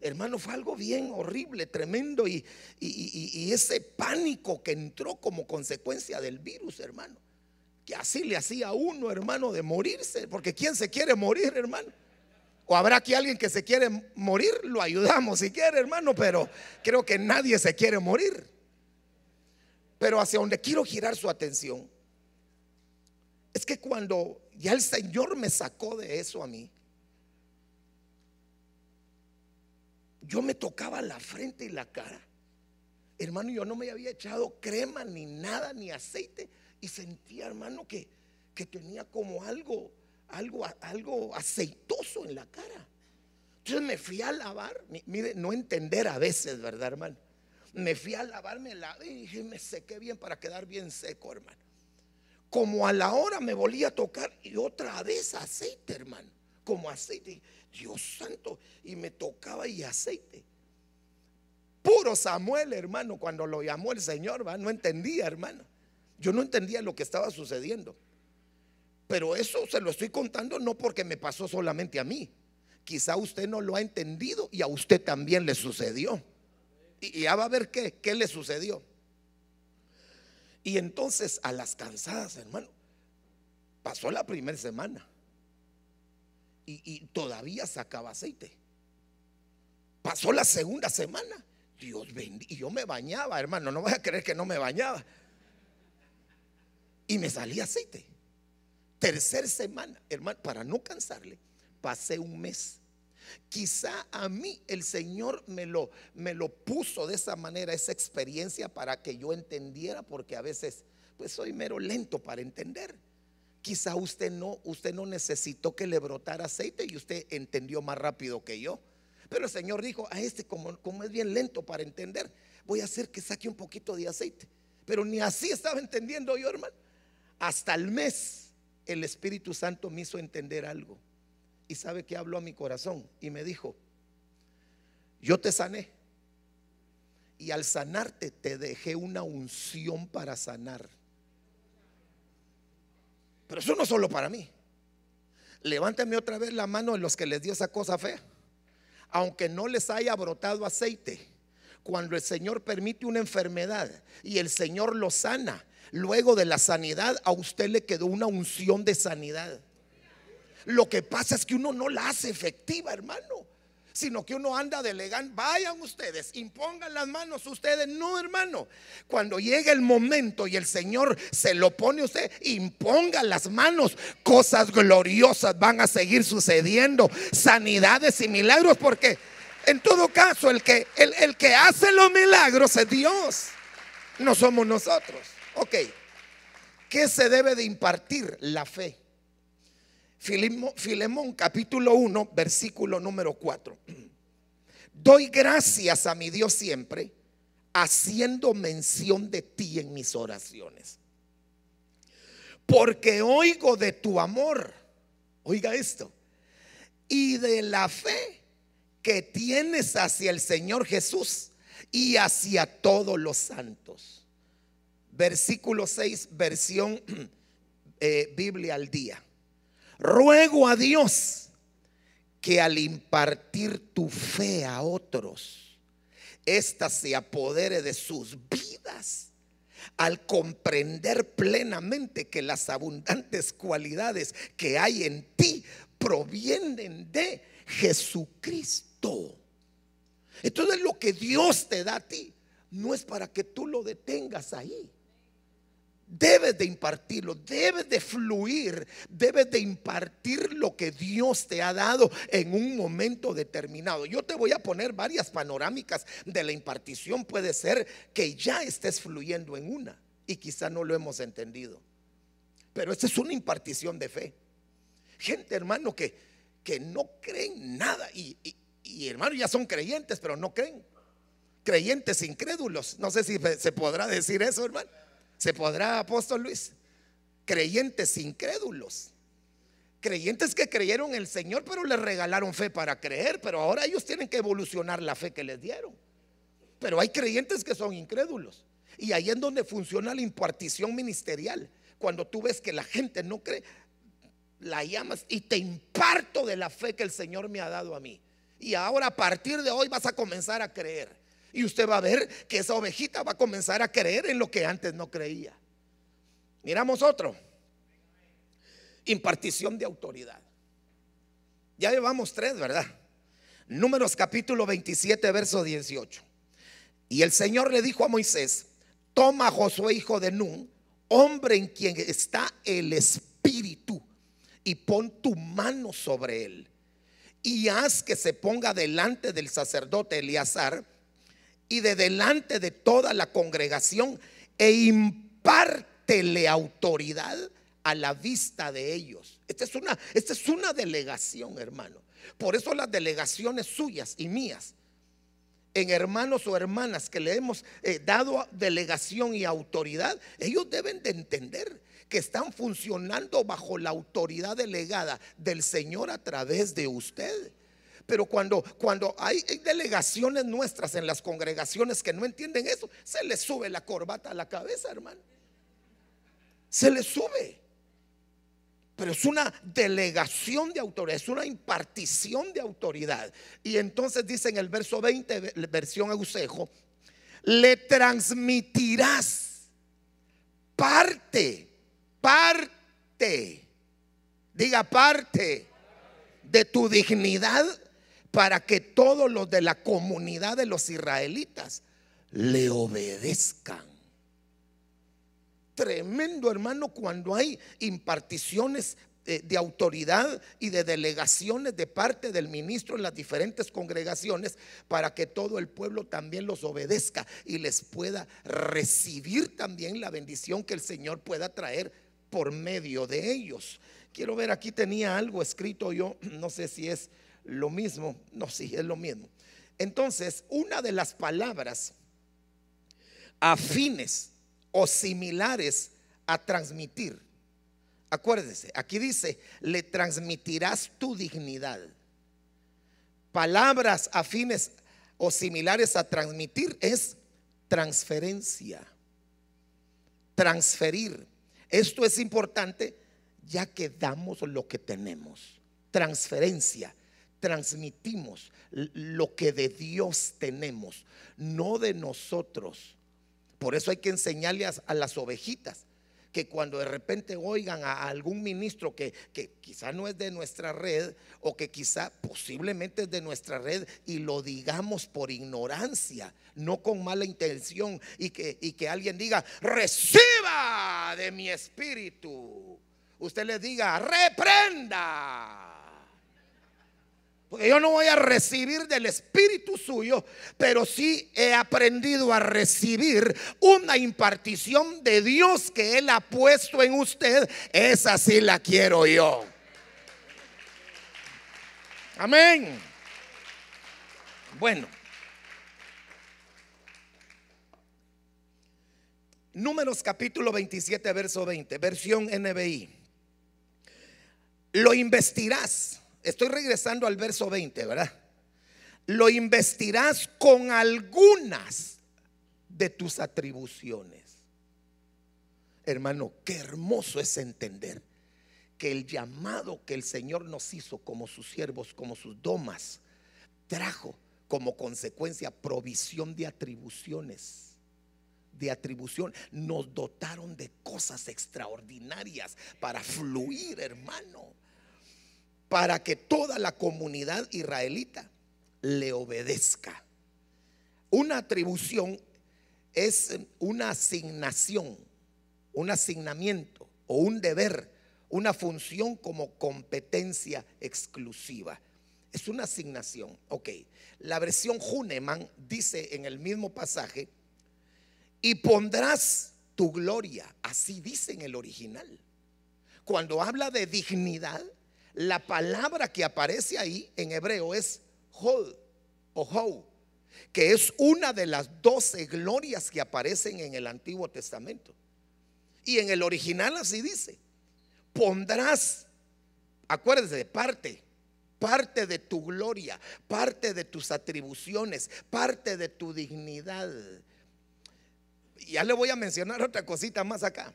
Hermano, fue algo bien horrible, tremendo y, y, ese pánico que entró como consecuencia del virus, hermano. Que así le hacía a uno, hermano, de morirse. Porque ¿quién se quiere morir, hermano? O habrá aquí alguien que se quiere morir, lo ayudamos si quiere, hermano, pero creo que nadie se quiere morir. Pero hacia donde quiero girar su atención es que cuando ya el Señor me sacó de eso a mí, yo me tocaba la frente y la cara. Hermano, yo no me había echado crema ni nada, ni aceite, y sentía, hermano, que, que tenía como algo algo, algo aceitoso en la cara. Entonces me fui a lavar, mire, no entender a veces, ¿verdad, hermano? Me fui a lavarme la y dije, me sequé bien para quedar bien seco, hermano. Como a la hora me volví a tocar y otra vez aceite, hermano. Como aceite. Dios santo. Y me tocaba y aceite. Puro Samuel, hermano, cuando lo llamó el Señor, ¿va? no entendía, hermano. Yo no entendía lo que estaba sucediendo. Pero eso se lo estoy contando no porque me pasó solamente a mí. Quizá usted no lo ha entendido y a usted también le sucedió. Y ya va a ver qué, qué le sucedió. Y entonces a las cansadas, hermano, pasó la primera semana. Y, todavía sacaba aceite. Pasó la segunda semana. Dios bendiga. Y yo me bañaba, hermano. No voy a creer que no me bañaba. Y me salía aceite Tercer semana, hermano, para no cansarle, pasé un mes. Quizá a mí el Señor me lo, me lo puso de esa manera, esa experiencia para que yo entendiera, porque a veces pues soy mero lento para entender. Quizá usted no, usted no necesitó que le brotara aceite y usted entendió más rápido que yo. Pero el Señor dijo, a este como, como es bien lento para entender, voy a hacer que saque un poquito de aceite. Pero ni así estaba entendiendo yo, hermano. Hasta el mes el Espíritu Santo me hizo entender algo. Y sabe que habló a mi corazón y me dijo, yo te sané. Y al sanarte te dejé una unción para sanar. Pero eso no es solo para mí. Levántame otra vez la mano de los que les dio esa cosa fea. Aunque no les haya brotado aceite, cuando el Señor permite una enfermedad y el Señor lo sana, luego de la sanidad a usted le quedó una unción de sanidad. Lo que pasa es que uno no la hace efectiva, hermano sino que uno anda delegando. Vayan ustedes, impongan las manos ustedes. No, hermano. Cuando llegue el momento y el Señor se lo pone a usted, imponga las manos. Cosas gloriosas van a seguir sucediendo. Sanidades y milagros, porque en todo caso, el que, el, el que hace los milagros es Dios. No somos nosotros. Ok. ¿Qué se debe de impartir? La fe. Filemón capítulo 1, versículo número 4. Doy gracias a mi Dios siempre, haciendo mención de ti en mis oraciones. Porque oigo de tu amor, oiga esto, y de la fe que tienes hacia el Señor Jesús y hacia todos los santos. Versículo 6, versión (clears throat) eh, Biblia al día. Ruego a Dios que al impartir tu fe a otros, ésta se apodere de sus vidas al comprender plenamente que las abundantes cualidades que hay en ti provienen de Jesucristo. Entonces lo que Dios te da a ti no es para que tú lo detengas ahí. Debes de impartirlo, debes de fluir, debes de impartir lo que Dios te ha dado en un momento determinado. Yo te voy a poner varias panorámicas de la impartición. Puede ser que ya estés fluyendo en una y quizá no lo hemos entendido. Pero esta es una impartición de fe. Gente, hermano, que, que no creen nada y, y, hermano, ya son creyentes, pero no creen. Creyentes incrédulos. No sé si se podrá decir eso, hermano. ¿Se podrá, apóstol Luis? Creyentes incrédulos. Creyentes que creyeron el Señor, pero les regalaron fe para creer, pero ahora ellos tienen que evolucionar la fe que les dieron. Pero hay creyentes que son incrédulos. Y ahí es donde funciona la impartición ministerial. Cuando tú ves que la gente no cree, la llamas y te imparto de la fe que el Señor me ha dado a mí. Y ahora a partir de hoy vas a comenzar a creer. Y usted va a ver que esa ovejita va a comenzar a creer en lo que antes no creía. Miramos otro. Impartición de autoridad. Ya llevamos tres, ¿verdad? Números capítulo 27, verso 18. Y el Señor le dijo a Moisés, toma a Josué, hijo de Nun, hombre en quien está el Espíritu, y pon tu mano sobre él. Y haz que se ponga delante del sacerdote Eleazar y de delante de toda la congregación e impártele autoridad a la vista de ellos. Esta es una, esta es una delegación, hermano. Por eso las delegaciones suyas y mías en hermanos o hermanas que le hemos eh, dado delegación y autoridad, ellos deben de entender que están funcionando bajo la autoridad delegada del Señor a través de usted. Pero cuando, cuando hay, delegaciones nuestras en las congregaciones que no entienden eso, se les sube la corbata a la cabeza, hermano. Se les sube. Pero es una delegación de autoridad, es una impartición de autoridad. Y entonces dice en el verso 20, versión Ausejo, le transmitirás parte, parte, diga parte de tu dignidad para que todos los de la comunidad de los israelitas le obedezcan. tremendo, hermano, cuando hay imparticiones eh, de autoridad y de delegaciones de parte del ministro en las diferentes congregaciones para que todo el pueblo también los obedezca y les pueda recibir también la bendición que el Señor pueda traer por medio de ellos. Quiero ver, aquí tenía algo escrito yo, (clears throat) no sé si es lo mismo, no, sí, es lo mismo. Entonces, una de las palabras afines o similares a transmitir. Acuérdese, aquí dice, le transmitirás tu dignidad. Palabras afines o similares a transmitir es transferencia. Transferir. Esto es importante ya que damos lo que tenemos. Transferencia. Transmitimos lo que de Dios tenemos, no de nosotros. Por eso hay que enseñarle a, las ovejitas que cuando de repente oigan a algún ministro que, que, quizá no es de nuestra red o que quizá posiblemente es de nuestra red y lo digamos por ignorancia, no con mala intención y que, y que alguien diga, reciba de mi espíritu. Usted le diga, reprenda porque yo no voy a recibir del Espíritu suyo, pero sí he aprendido a recibir una impartición de Dios que Él ha puesto en usted. Esa sí la quiero yo. Amén. Bueno. Números capítulo 27, verso 20, versión NBI. Lo investirás Estoy regresando al verso 20, ¿verdad? Lo investirás con algunas de tus atribuciones. Hermano, qué hermoso es entender que el llamado que el Señor nos hizo como sus siervos, como sus domas, trajo como consecuencia provisión de atribuciones. De atribución, nos dotaron de cosas extraordinarias para fluir, hermano para que toda la comunidad israelita le obedezca. Una atribución es una asignación, un asignamiento o un deber, una función como competencia exclusiva. Es una asignación. Ok, la versión Huneman dice en el mismo pasaje, y pondrás tu gloria, así dice en el original. Cuando habla de dignidad, la palabra que aparece ahí en hebreo es hod o hou, que es una de las doce glorias que aparecen en el Antiguo Testamento. Y en el original así dice, pondrás, acuérdese, parte, parte de tu gloria, parte de tus atribuciones, parte de tu dignidad. Ya le voy a mencionar otra cosita más acá,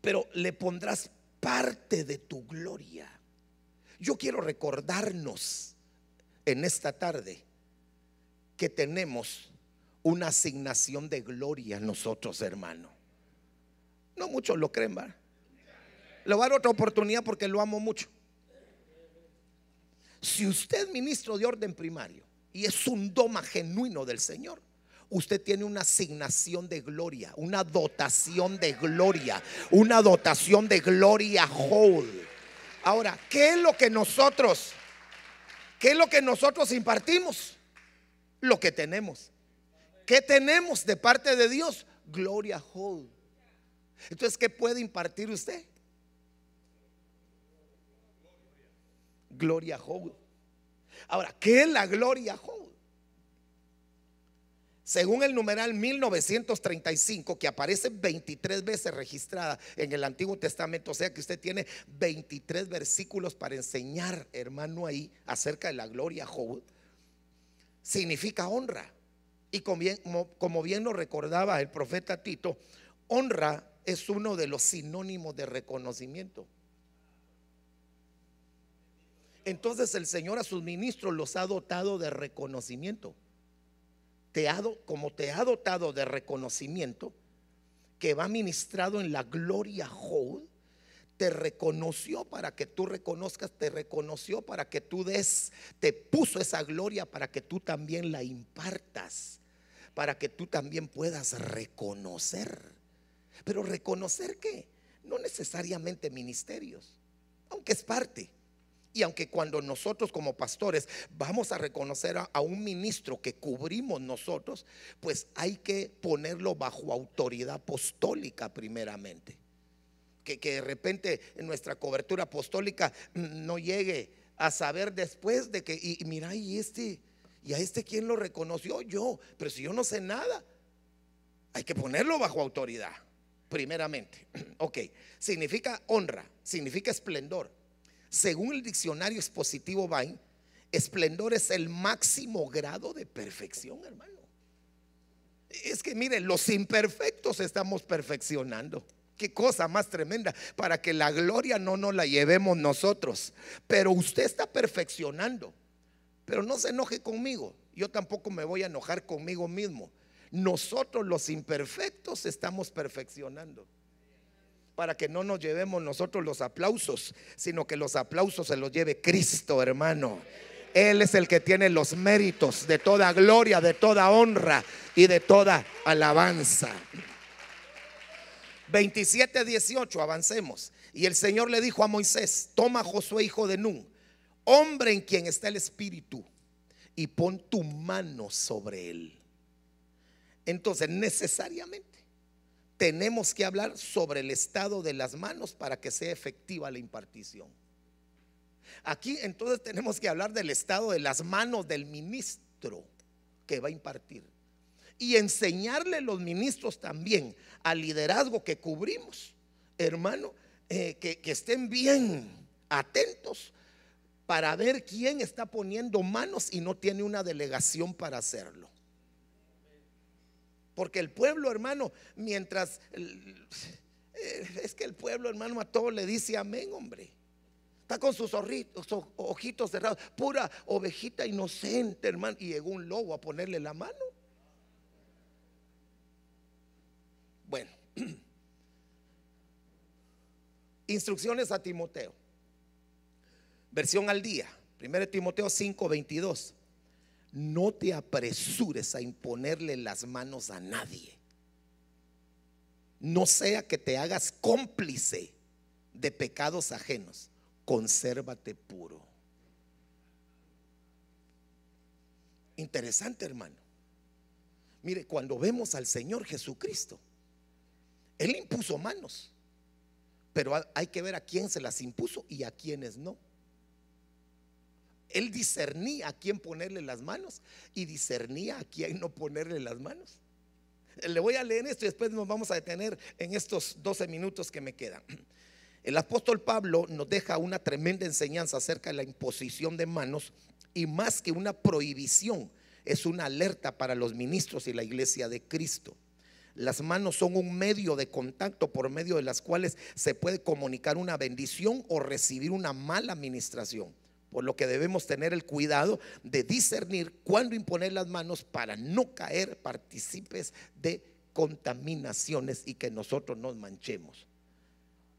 pero le pondrás parte de tu gloria. Yo quiero recordarnos en esta tarde que tenemos una asignación de gloria nosotros, hermano. No muchos lo creen, ¿verdad? Le voy a dar otra oportunidad porque lo amo mucho. Si usted es ministro de orden primario y es un doma genuino del Señor, usted tiene una asignación de gloria, una dotación de gloria, una dotación de gloria whole. Ahora, ¿qué es lo que nosotros, qué es lo que nosotros impartimos? Lo que tenemos. ¿Qué tenemos de parte de Dios? Gloria whole. Entonces, ¿qué puede impartir usted? Gloria whole. Ahora, ¿qué es la gloria whole? Según el numeral 1935, que aparece 23 veces registrada en el Antiguo Testamento, o sea que usted tiene 23 versículos para enseñar, hermano, ahí acerca de la gloria Job, significa honra. Y como bien, como bien lo recordaba el profeta Tito, honra es uno de los sinónimos de reconocimiento. Entonces el Señor a sus ministros los ha dotado de reconocimiento como te ha dotado de reconocimiento, que va ministrado en la gloria te reconoció para que tú reconozcas, te reconoció para que tú des, te puso esa gloria para que tú también la impartas, para que tú también puedas reconocer. Pero reconocer que no necesariamente ministerios, aunque es parte. Y aunque cuando nosotros como pastores vamos a reconocer a, un ministro que cubrimos nosotros, pues hay que ponerlo bajo autoridad apostólica primeramente. Que, que de repente en nuestra cobertura apostólica no llegue a saber después de que, y, mira, y este, y a este quién lo reconoció yo, pero si yo no sé nada, hay que ponerlo bajo autoridad, primeramente. (clears throat) Ok, significa honra, significa esplendor. Según el diccionario expositivo Bain, esplendor es el máximo grado de perfección, hermano. Es que miren, los imperfectos estamos perfeccionando. Qué cosa más tremenda para que la gloria no nos la llevemos nosotros. Pero usted está perfeccionando. Pero no se enoje conmigo. Yo tampoco me voy a enojar conmigo mismo. Nosotros los imperfectos estamos perfeccionando. Para que no nos llevemos nosotros los aplausos, sino que los aplausos se los lleve Cristo, hermano. Él es el que tiene los méritos de toda gloria, de toda honra y de toda alabanza. 27, 18, avancemos. Y el Señor le dijo a Moisés, toma a Josué, hijo de Nun, hombre en quien está el Espíritu, y pon tu mano sobre él. Entonces, necesariamente tenemos que hablar sobre el estado de las manos para que sea efectiva la impartición. Aquí entonces tenemos que hablar del estado de las manos del ministro que va a impartir y enseñarle los ministros también al liderazgo que cubrimos, hermano, eh, que, que estén bien atentos para ver quién está poniendo manos y no tiene una delegación para hacerlo. Porque el pueblo, hermano, mientras... Eh, es que el pueblo, hermano, a todo le dice amén, hombre. Está con sus ojitos, cerrados, pura ovejita inocente, hermano. Y llegó un lobo a ponerle la mano. Bueno, (clears throat) instrucciones a Timoteo. Versión al día. 1 Timoteo 5, 22. No te apresures a imponerle las manos a nadie. No sea que te hagas cómplice de pecados ajenos. Consérvate puro. Interesante, hermano. Mire, cuando vemos al Señor Jesucristo, él impuso manos, pero hay que ver a quién se las impuso y a quiénes no. Él discernía a quién ponerle las manos y discernía a quién no ponerle las manos. Le voy a leer esto y después nos vamos a detener en estos 12 minutos que me quedan. El apóstol Pablo nos deja una tremenda enseñanza acerca de la imposición de manos y más que una prohibición, es una alerta para los ministros y la iglesia de Cristo. Las manos son un medio de contacto por medio de las cuales se puede comunicar una bendición o recibir una mala administración. Por lo que debemos tener el cuidado de discernir cuándo imponer las manos para no caer partícipes de contaminaciones y que nosotros nos manchemos.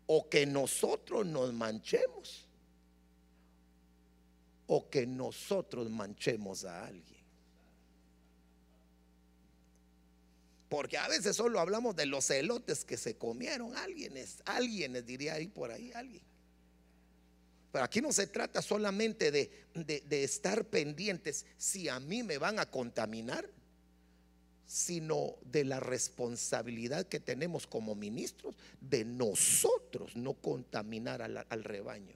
O que nosotros nos manchemos. O que nosotros manchemos a alguien. Porque a veces solo hablamos de los elotes que se comieron. Alguienes, alguienes diría ahí por ahí, alguien. Pero aquí no se trata solamente de, de, estar pendientes si a mí me van a contaminar, sino de la responsabilidad que tenemos como ministros de nosotros no contaminar al, al rebaño.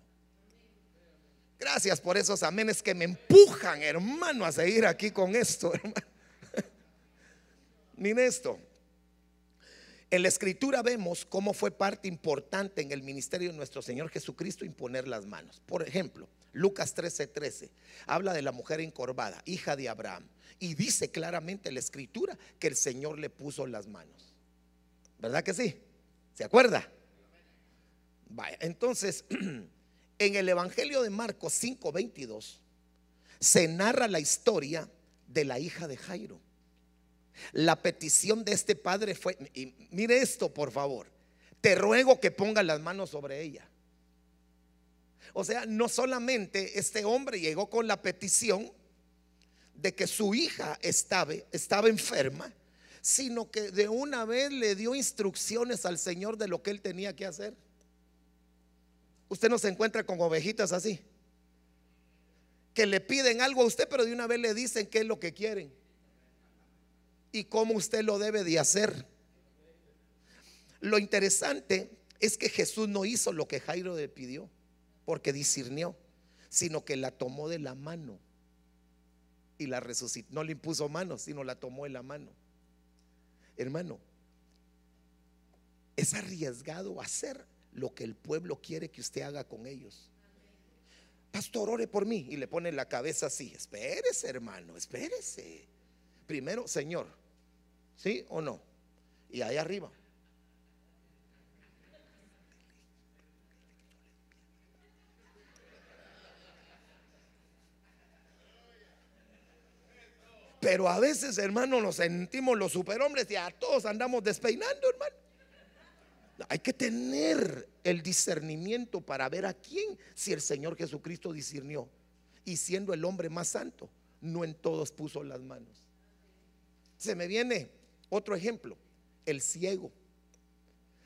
Gracias por esos amenes que me empujan, hermano, a seguir aquí con esto, (laughs) hermano. Miren esto. En la escritura vemos cómo fue parte importante en el ministerio de nuestro Señor Jesucristo imponer las manos. Por ejemplo, Lucas 13:13 13, habla de la mujer encorvada, hija de Abraham, y dice claramente en la escritura que el Señor le puso las manos. ¿Verdad que sí? ¿Se acuerda? Vaya, entonces, (clears throat) en el Evangelio de Marcos 5:22 se narra la historia de la hija de Jairo. La petición de este padre fue, y mire esto por favor, te ruego que ponga las manos sobre ella. O sea, no solamente este hombre llegó con la petición de que su hija estaba, estaba enferma, sino que de una vez le dio instrucciones al Señor de lo que él tenía que hacer. Usted no se encuentra con ovejitas así, que le piden algo a usted, pero de una vez le dicen qué es lo que quieren y cómo usted lo debe de hacer. Lo interesante es que Jesús no hizo lo que Jairo le pidió, porque discernió, sino que la tomó de la mano y la resucitó. No le impuso manos, sino la tomó de la mano. Hermano, es arriesgado hacer lo que el pueblo quiere que usted haga con ellos. Pastor, ore por mí. Y le pone la cabeza así. Espérese, hermano, espérese. Primero, Señor, ¿sí o no? Y ahí arriba. Pero a veces, hermano, nos sentimos los superhombres y a todos andamos despeinando, hermano. Hay que tener el discernimiento para ver a quién, si el Señor Jesucristo discernió. Y siendo el hombre más santo, no en todos puso las manos. Se me viene otro ejemplo, el ciego.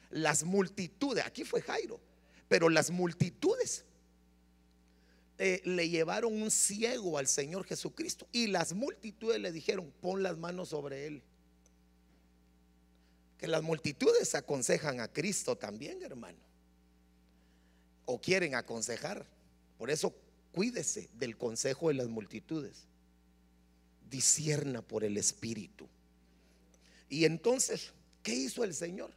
Las multitudes, aquí fue Jairo, pero las multitudes eh, le llevaron un ciego al Señor Jesucristo y las multitudes le dijeron, pon las manos sobre él. Que las multitudes aconsejan a Cristo también, hermano. O quieren aconsejar. Por eso cuídese del consejo de las multitudes. Disierna por el Espíritu. Y entonces, ¿qué hizo el Señor?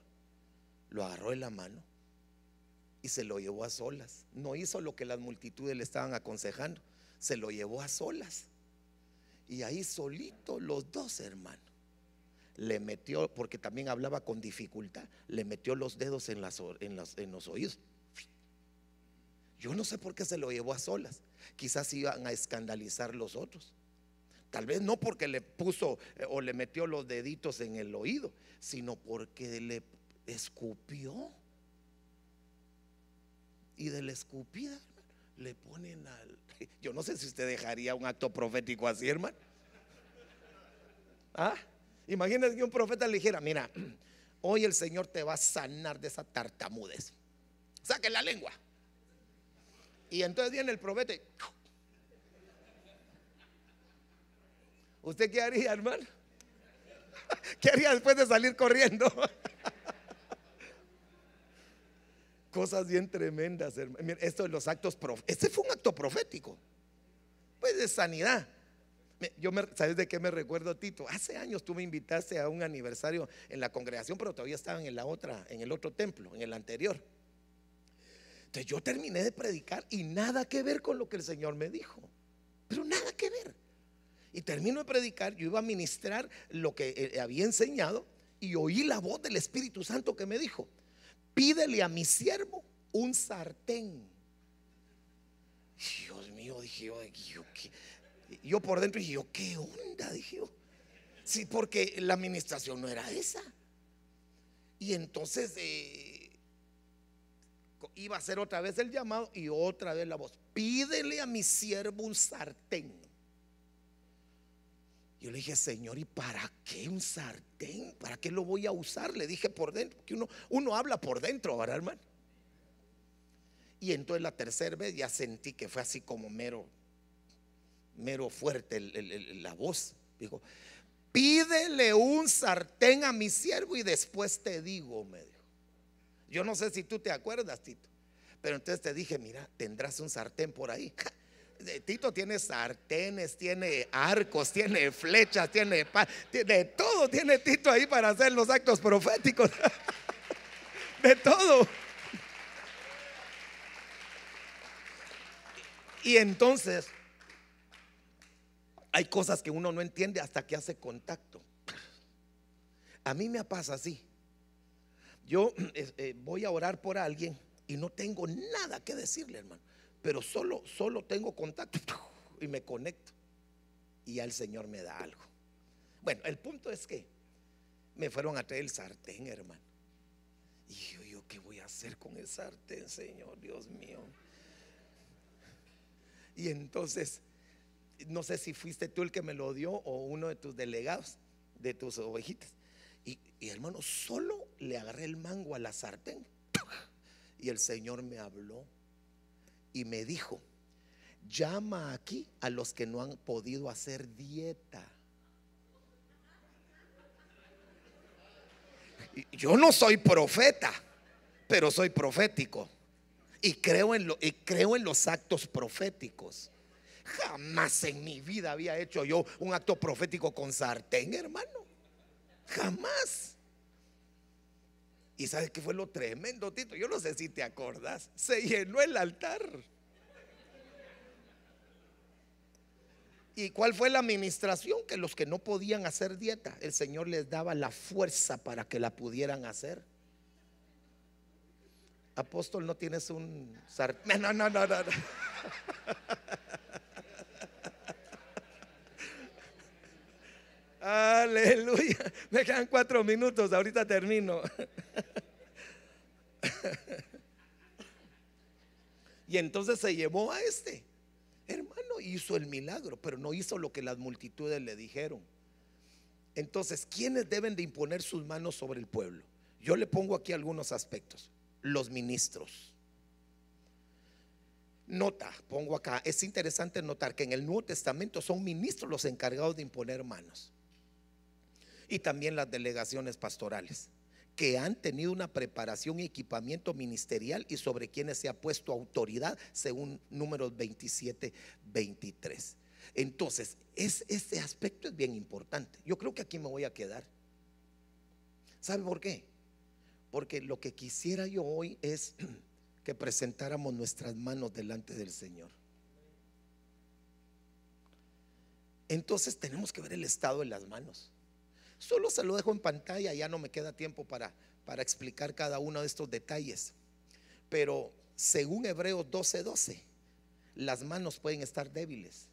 Lo agarró en la mano y se lo llevó a solas. No hizo lo que las multitudes le estaban aconsejando, se lo llevó a solas. Y ahí solito los dos hermanos le metió, porque también hablaba con dificultad, le metió los dedos en, en los oídos. Yo no sé por qué se lo llevó a solas. Quizás iban a escandalizar los otros. Tal vez no porque le puso eh, o le metió los deditos en el oído, sino porque le escupió y de la escupida le ponen al... (laughs) Yo no sé si usted dejaría un acto profético así, hermano. ¿Ah? Imagínese que un profeta le dijera, mira, (clears throat) hoy el Señor te va a sanar de esa tartamudez. Saque la lengua. Y entonces viene el profeta y... ¿Usted qué haría, hermano? (laughs) ¿Qué haría después de salir corriendo? (laughs) Cosas bien tremendas, hermano. Esto de los actos proféticos. Este fue un acto profético. Pues de sanidad. Yo me, ¿Sabes de qué me recuerdo, Tito? Hace años tú me invitaste a un aniversario en la congregación, pero todavía estaban en la otra, en el otro templo, en el anterior. Entonces yo terminé de predicar y nada que ver con lo que el Señor me dijo. Pero nada que ver. Y termino de predicar, yo iba a ministrar lo que eh, había enseñado y oí la voz del Espíritu Santo que me dijo, pídele a mi siervo un sartén. Dios mío, dije yo, yo, por dentro dije yo, ¿qué onda? Dije yo. Sí, porque la administración no era esa. Y entonces eh, iba a hacer otra vez el llamado y otra vez la voz. Pídele a mi siervo un sartén. Yo le dije, Señor, ¿y para qué un sartén? ¿Para qué lo voy a usar? Le dije por dentro, que uno, uno habla por dentro, ¿verdad, hermano? Y entonces la tercera vez ya sentí que fue así como mero, mero fuerte la voz. Dijo, pídele un sartén a mi siervo y después te digo, me dijo. Yo no sé si tú te acuerdas, Tito, pero entonces te dije, mira, tendrás un sartén por ahí. (laughs) Tito tiene sartenes, tiene arcos, tiene flechas, tiene, de todo tiene Tito ahí para hacer los actos proféticos. (laughs) De todo. Y entonces hay cosas que uno no entiende hasta que hace contacto. A mí me pasa así. Yo eh, voy a orar por alguien y no tengo nada que decirle, hermano pero solo, solo tengo contacto (laughs) y me conecto. Y ya el Señor me da algo. Bueno, el punto es que me fueron a traer el sartén, hermano. Y yo, yo, ¿qué voy a hacer con el sartén, Señor? Dios mío. Y entonces, no sé si fuiste tú el que me lo dio o uno de tus delegados, de tus ovejitas. Y hermano, solo le agarré el mango a la sartén. (laughs) Y el Señor me habló y me dijo, llama aquí a los que no han podido hacer dieta. Yo no soy profeta, pero soy profético. Y creo en, lo, y creo en los actos proféticos. Jamás en mi vida había hecho yo un acto profético con sartén, hermano. Jamás. ¿Y sabes qué fue lo tremendo, Tito? Yo no sé si te acordás. Se llenó el altar. ¿Y cuál fue la administración? Que los que no podían hacer dieta, el Señor les daba la fuerza para que la pudieran hacer. Apóstol, no tienes un sartén. No, no, no, no. Aleluya. (laughs) Me quedan cuatro minutos, ahorita termino. (laughs) Y entonces se llevó a este. Hermano, hizo el milagro, pero no hizo lo que las multitudes le dijeron. Entonces, ¿quiénes deben de imponer sus manos sobre el pueblo? Yo le pongo aquí algunos aspectos. Los ministros. Nota, pongo acá, es interesante notar que en el Nuevo Testamento son ministros los encargados de imponer manos y también las delegaciones pastorales, que han tenido una preparación y equipamiento ministerial y sobre quienes se ha puesto autoridad, según números 27, 23. Entonces, es, este aspecto es bien importante. Yo creo que aquí me voy a quedar. ¿Sabe por qué? Porque lo que quisiera yo hoy es (clears throat) que presentáramos nuestras manos delante del Señor. Entonces tenemos que ver el estado de las manos. Solo se lo dejo en pantalla, ya no me queda tiempo para, para explicar cada uno de estos detalles. Pero según Hebreos 12:12, 12, las manos pueden estar débiles.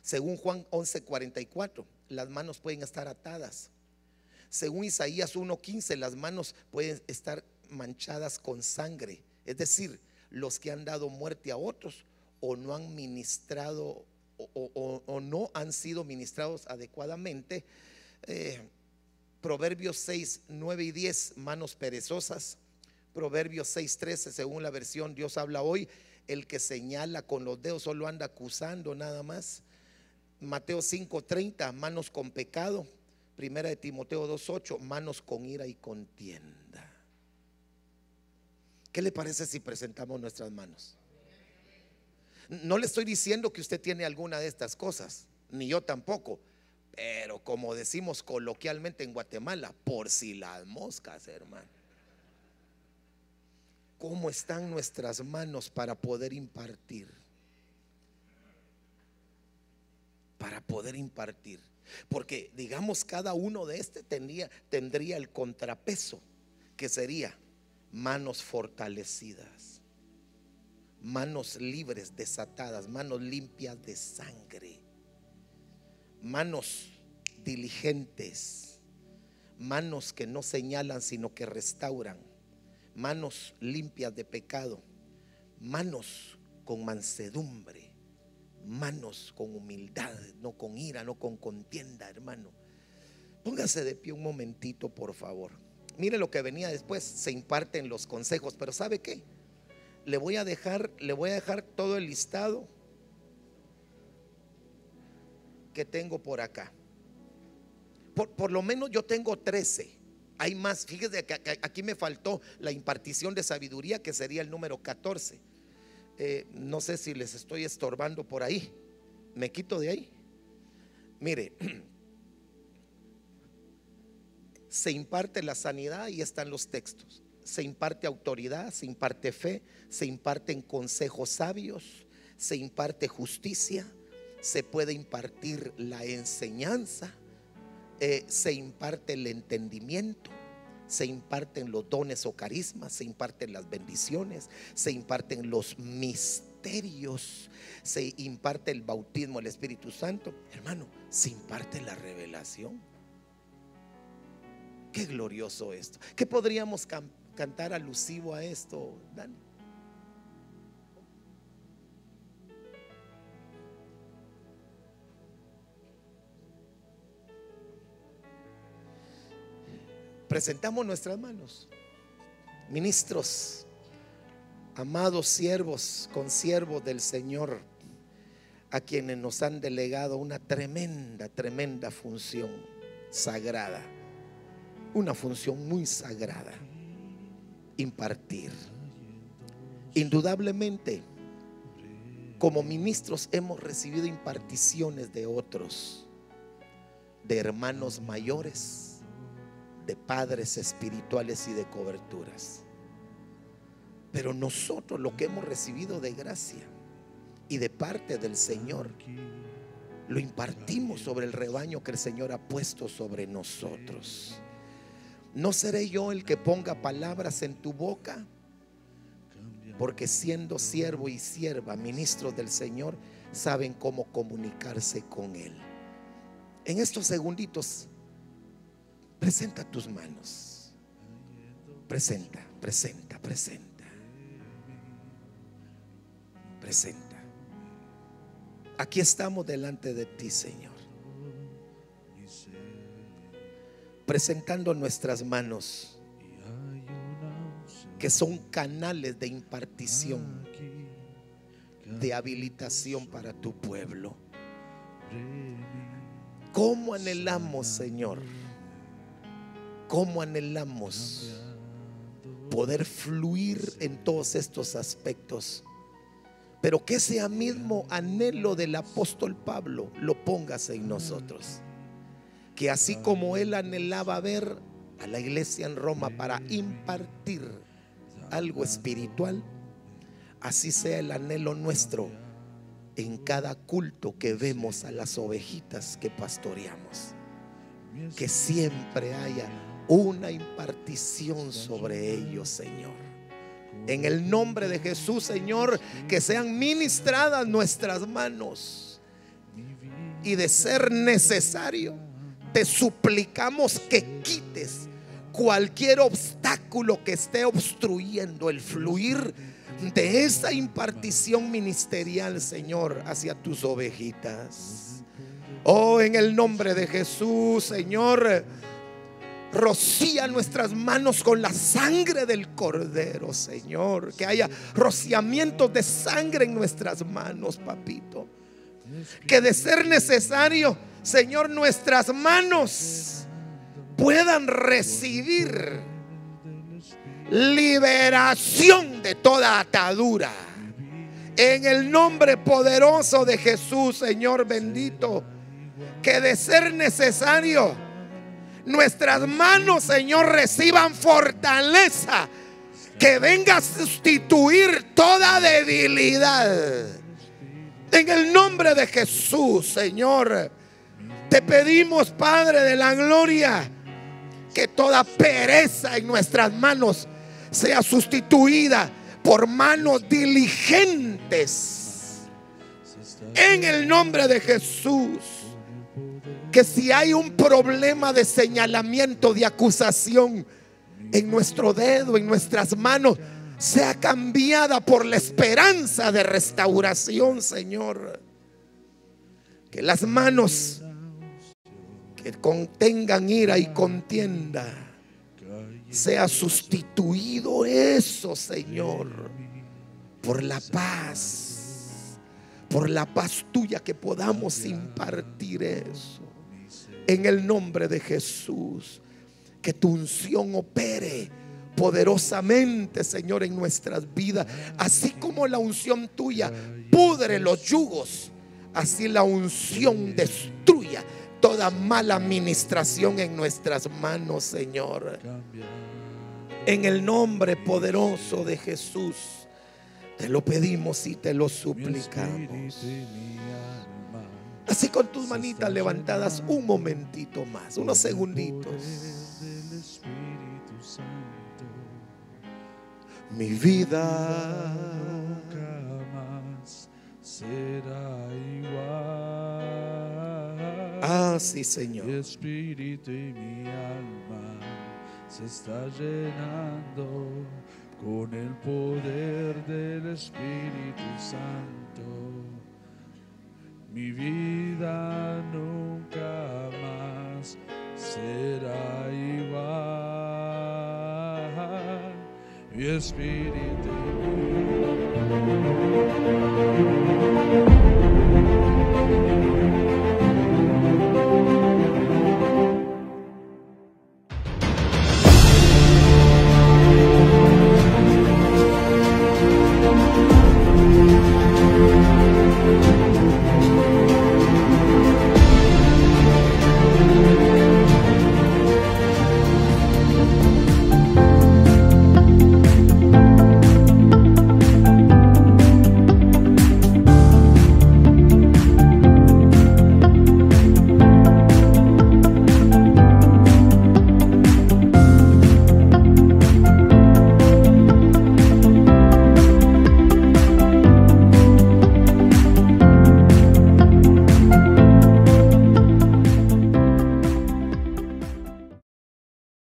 Según Juan 11:44, las manos pueden estar atadas. Según Isaías 1:15, las manos pueden estar manchadas con sangre. Es decir, los que han dado muerte a otros o no han ministrado o, o no han sido ministrados adecuadamente eh, Proverbios 6, 9 y 10, manos perezosas. Proverbios 6, 13, según la versión Dios habla hoy, el que señala con los dedos solo anda acusando nada más. Mateo 5, 30, manos con pecado. Primera de Timoteo 2, 8, manos con ira y contienda. ¿Qué le parece si presentamos nuestras manos? No le estoy diciendo que usted tiene alguna de estas cosas, ni yo tampoco pero como decimos coloquialmente en Guatemala, por si las moscas, hermano. ¿Cómo están nuestras manos para poder impartir? Para poder impartir. Porque digamos cada uno de este tendría, tendría el contrapeso, que sería manos fortalecidas, manos libres, desatadas, manos limpias de sangre manos diligentes, manos que no señalan sino que restauran, manos limpias de pecado, manos con mansedumbre, manos con humildad, no con ira, no con contienda, hermano. Póngase de pie un momentito, por favor. Mire lo que venía después, se imparten los consejos, pero ¿sabe qué? Le voy a dejar, le voy a dejar todo el listado que tengo por acá. Por, lo menos yo tengo 13. Hay más. Fíjese que aquí me faltó la impartición de sabiduría, que sería el número 14. Eh, no sé si les estoy estorbando por ahí. Me quito de ahí. Mire, (clears throat) se imparte la sanidad y están los textos. Se imparte autoridad, se imparte fe, se imparten consejos sabios, se imparte justicia, se puede impartir la enseñanza, eh, se imparte el entendimiento, se imparten los dones o carismas, se imparten las bendiciones, se imparten los misterios, se imparte el bautismo del Espíritu Santo. Hermano, se imparte la revelación. Qué glorioso esto. ¿Qué podríamos cantar alusivo a esto, Dani? Presentamos nuestras manos. Ministros, amados siervos, consiervos del Señor, a quienes nos han delegado una tremenda, tremenda función sagrada. Una función muy sagrada. Impartir. Indudablemente, como ministros hemos recibido imparticiones de otros, de hermanos mayores, de padres espirituales y de coberturas. Pero nosotros lo que hemos recibido de gracia y de parte del Señor, lo impartimos sobre el rebaño que el Señor ha puesto sobre nosotros. No seré yo el que ponga palabras en tu boca, porque siendo siervo y sierva, ministros del Señor, saben cómo comunicarse con Él. En estos segunditos, presenta tus manos. Presenta, presenta, presenta. Presenta. Aquí estamos delante de ti, Señor. Presentando nuestras manos, que son canales de impartición, de habilitación para tu pueblo. ¿Cómo anhelamos, Señor? ¿Cómo anhelamos poder fluir en todos estos aspectos? Pero que ese mismo anhelo del apóstol Pablo lo pongas en nosotros. Que así como él anhelaba ver a la iglesia en Roma para impartir algo espiritual, así sea el anhelo nuestro en cada culto que vemos a las ovejitas que pastoreamos. Que siempre haya una impartición sobre ellos, Señor. En el nombre de Jesús, Señor, que sean ministradas nuestras manos. Y de ser necesario, te suplicamos que quites cualquier obstáculo que esté obstruyendo el fluir de esa impartición ministerial, Señor, hacia tus ovejitas. Oh, en el nombre de Jesús, Señor Rocía nuestras manos con la sangre del cordero, Señor. Que haya rociamientos de sangre en nuestras manos, papito. Que de ser necesario, Señor, nuestras manos puedan recibir liberación de toda atadura. En el nombre poderoso de Jesús, Señor bendito. Que de ser necesario, nuestras manos, Señor, reciban fortaleza que venga a sustituir toda debilidad. En el nombre de Jesús, Señor, te pedimos, Padre de la Gloria, que toda pereza en nuestras manos sea sustituida por manos diligentes. En el nombre de Jesús que si hay un problema de señalamiento, de acusación en nuestro dedo, en nuestras manos, sea cambiada por la esperanza de restauración, Señor. Que las manos que contengan ira y contienda, sea sustituido eso, Señor, por la paz, por la paz tuya que podamos impartir eso en el nombre de Jesús. Que tu unción opere poderosamente, Señor, en nuestras vidas. Así como la unción tuya pudre los yugos, así la unción destruya toda mala administración en nuestras manos, Señor. En el nombre poderoso de Jesús, te lo pedimos y te lo suplicamos. Así con tus manitas levantadas un momentito más, unos segunditos. Mi vida más será igual. Ah, sí, Señor. Mi espíritu y mi alma se está llenando con el poder del Espíritu Santo mi vida nunca más será igual. Mi espíritu.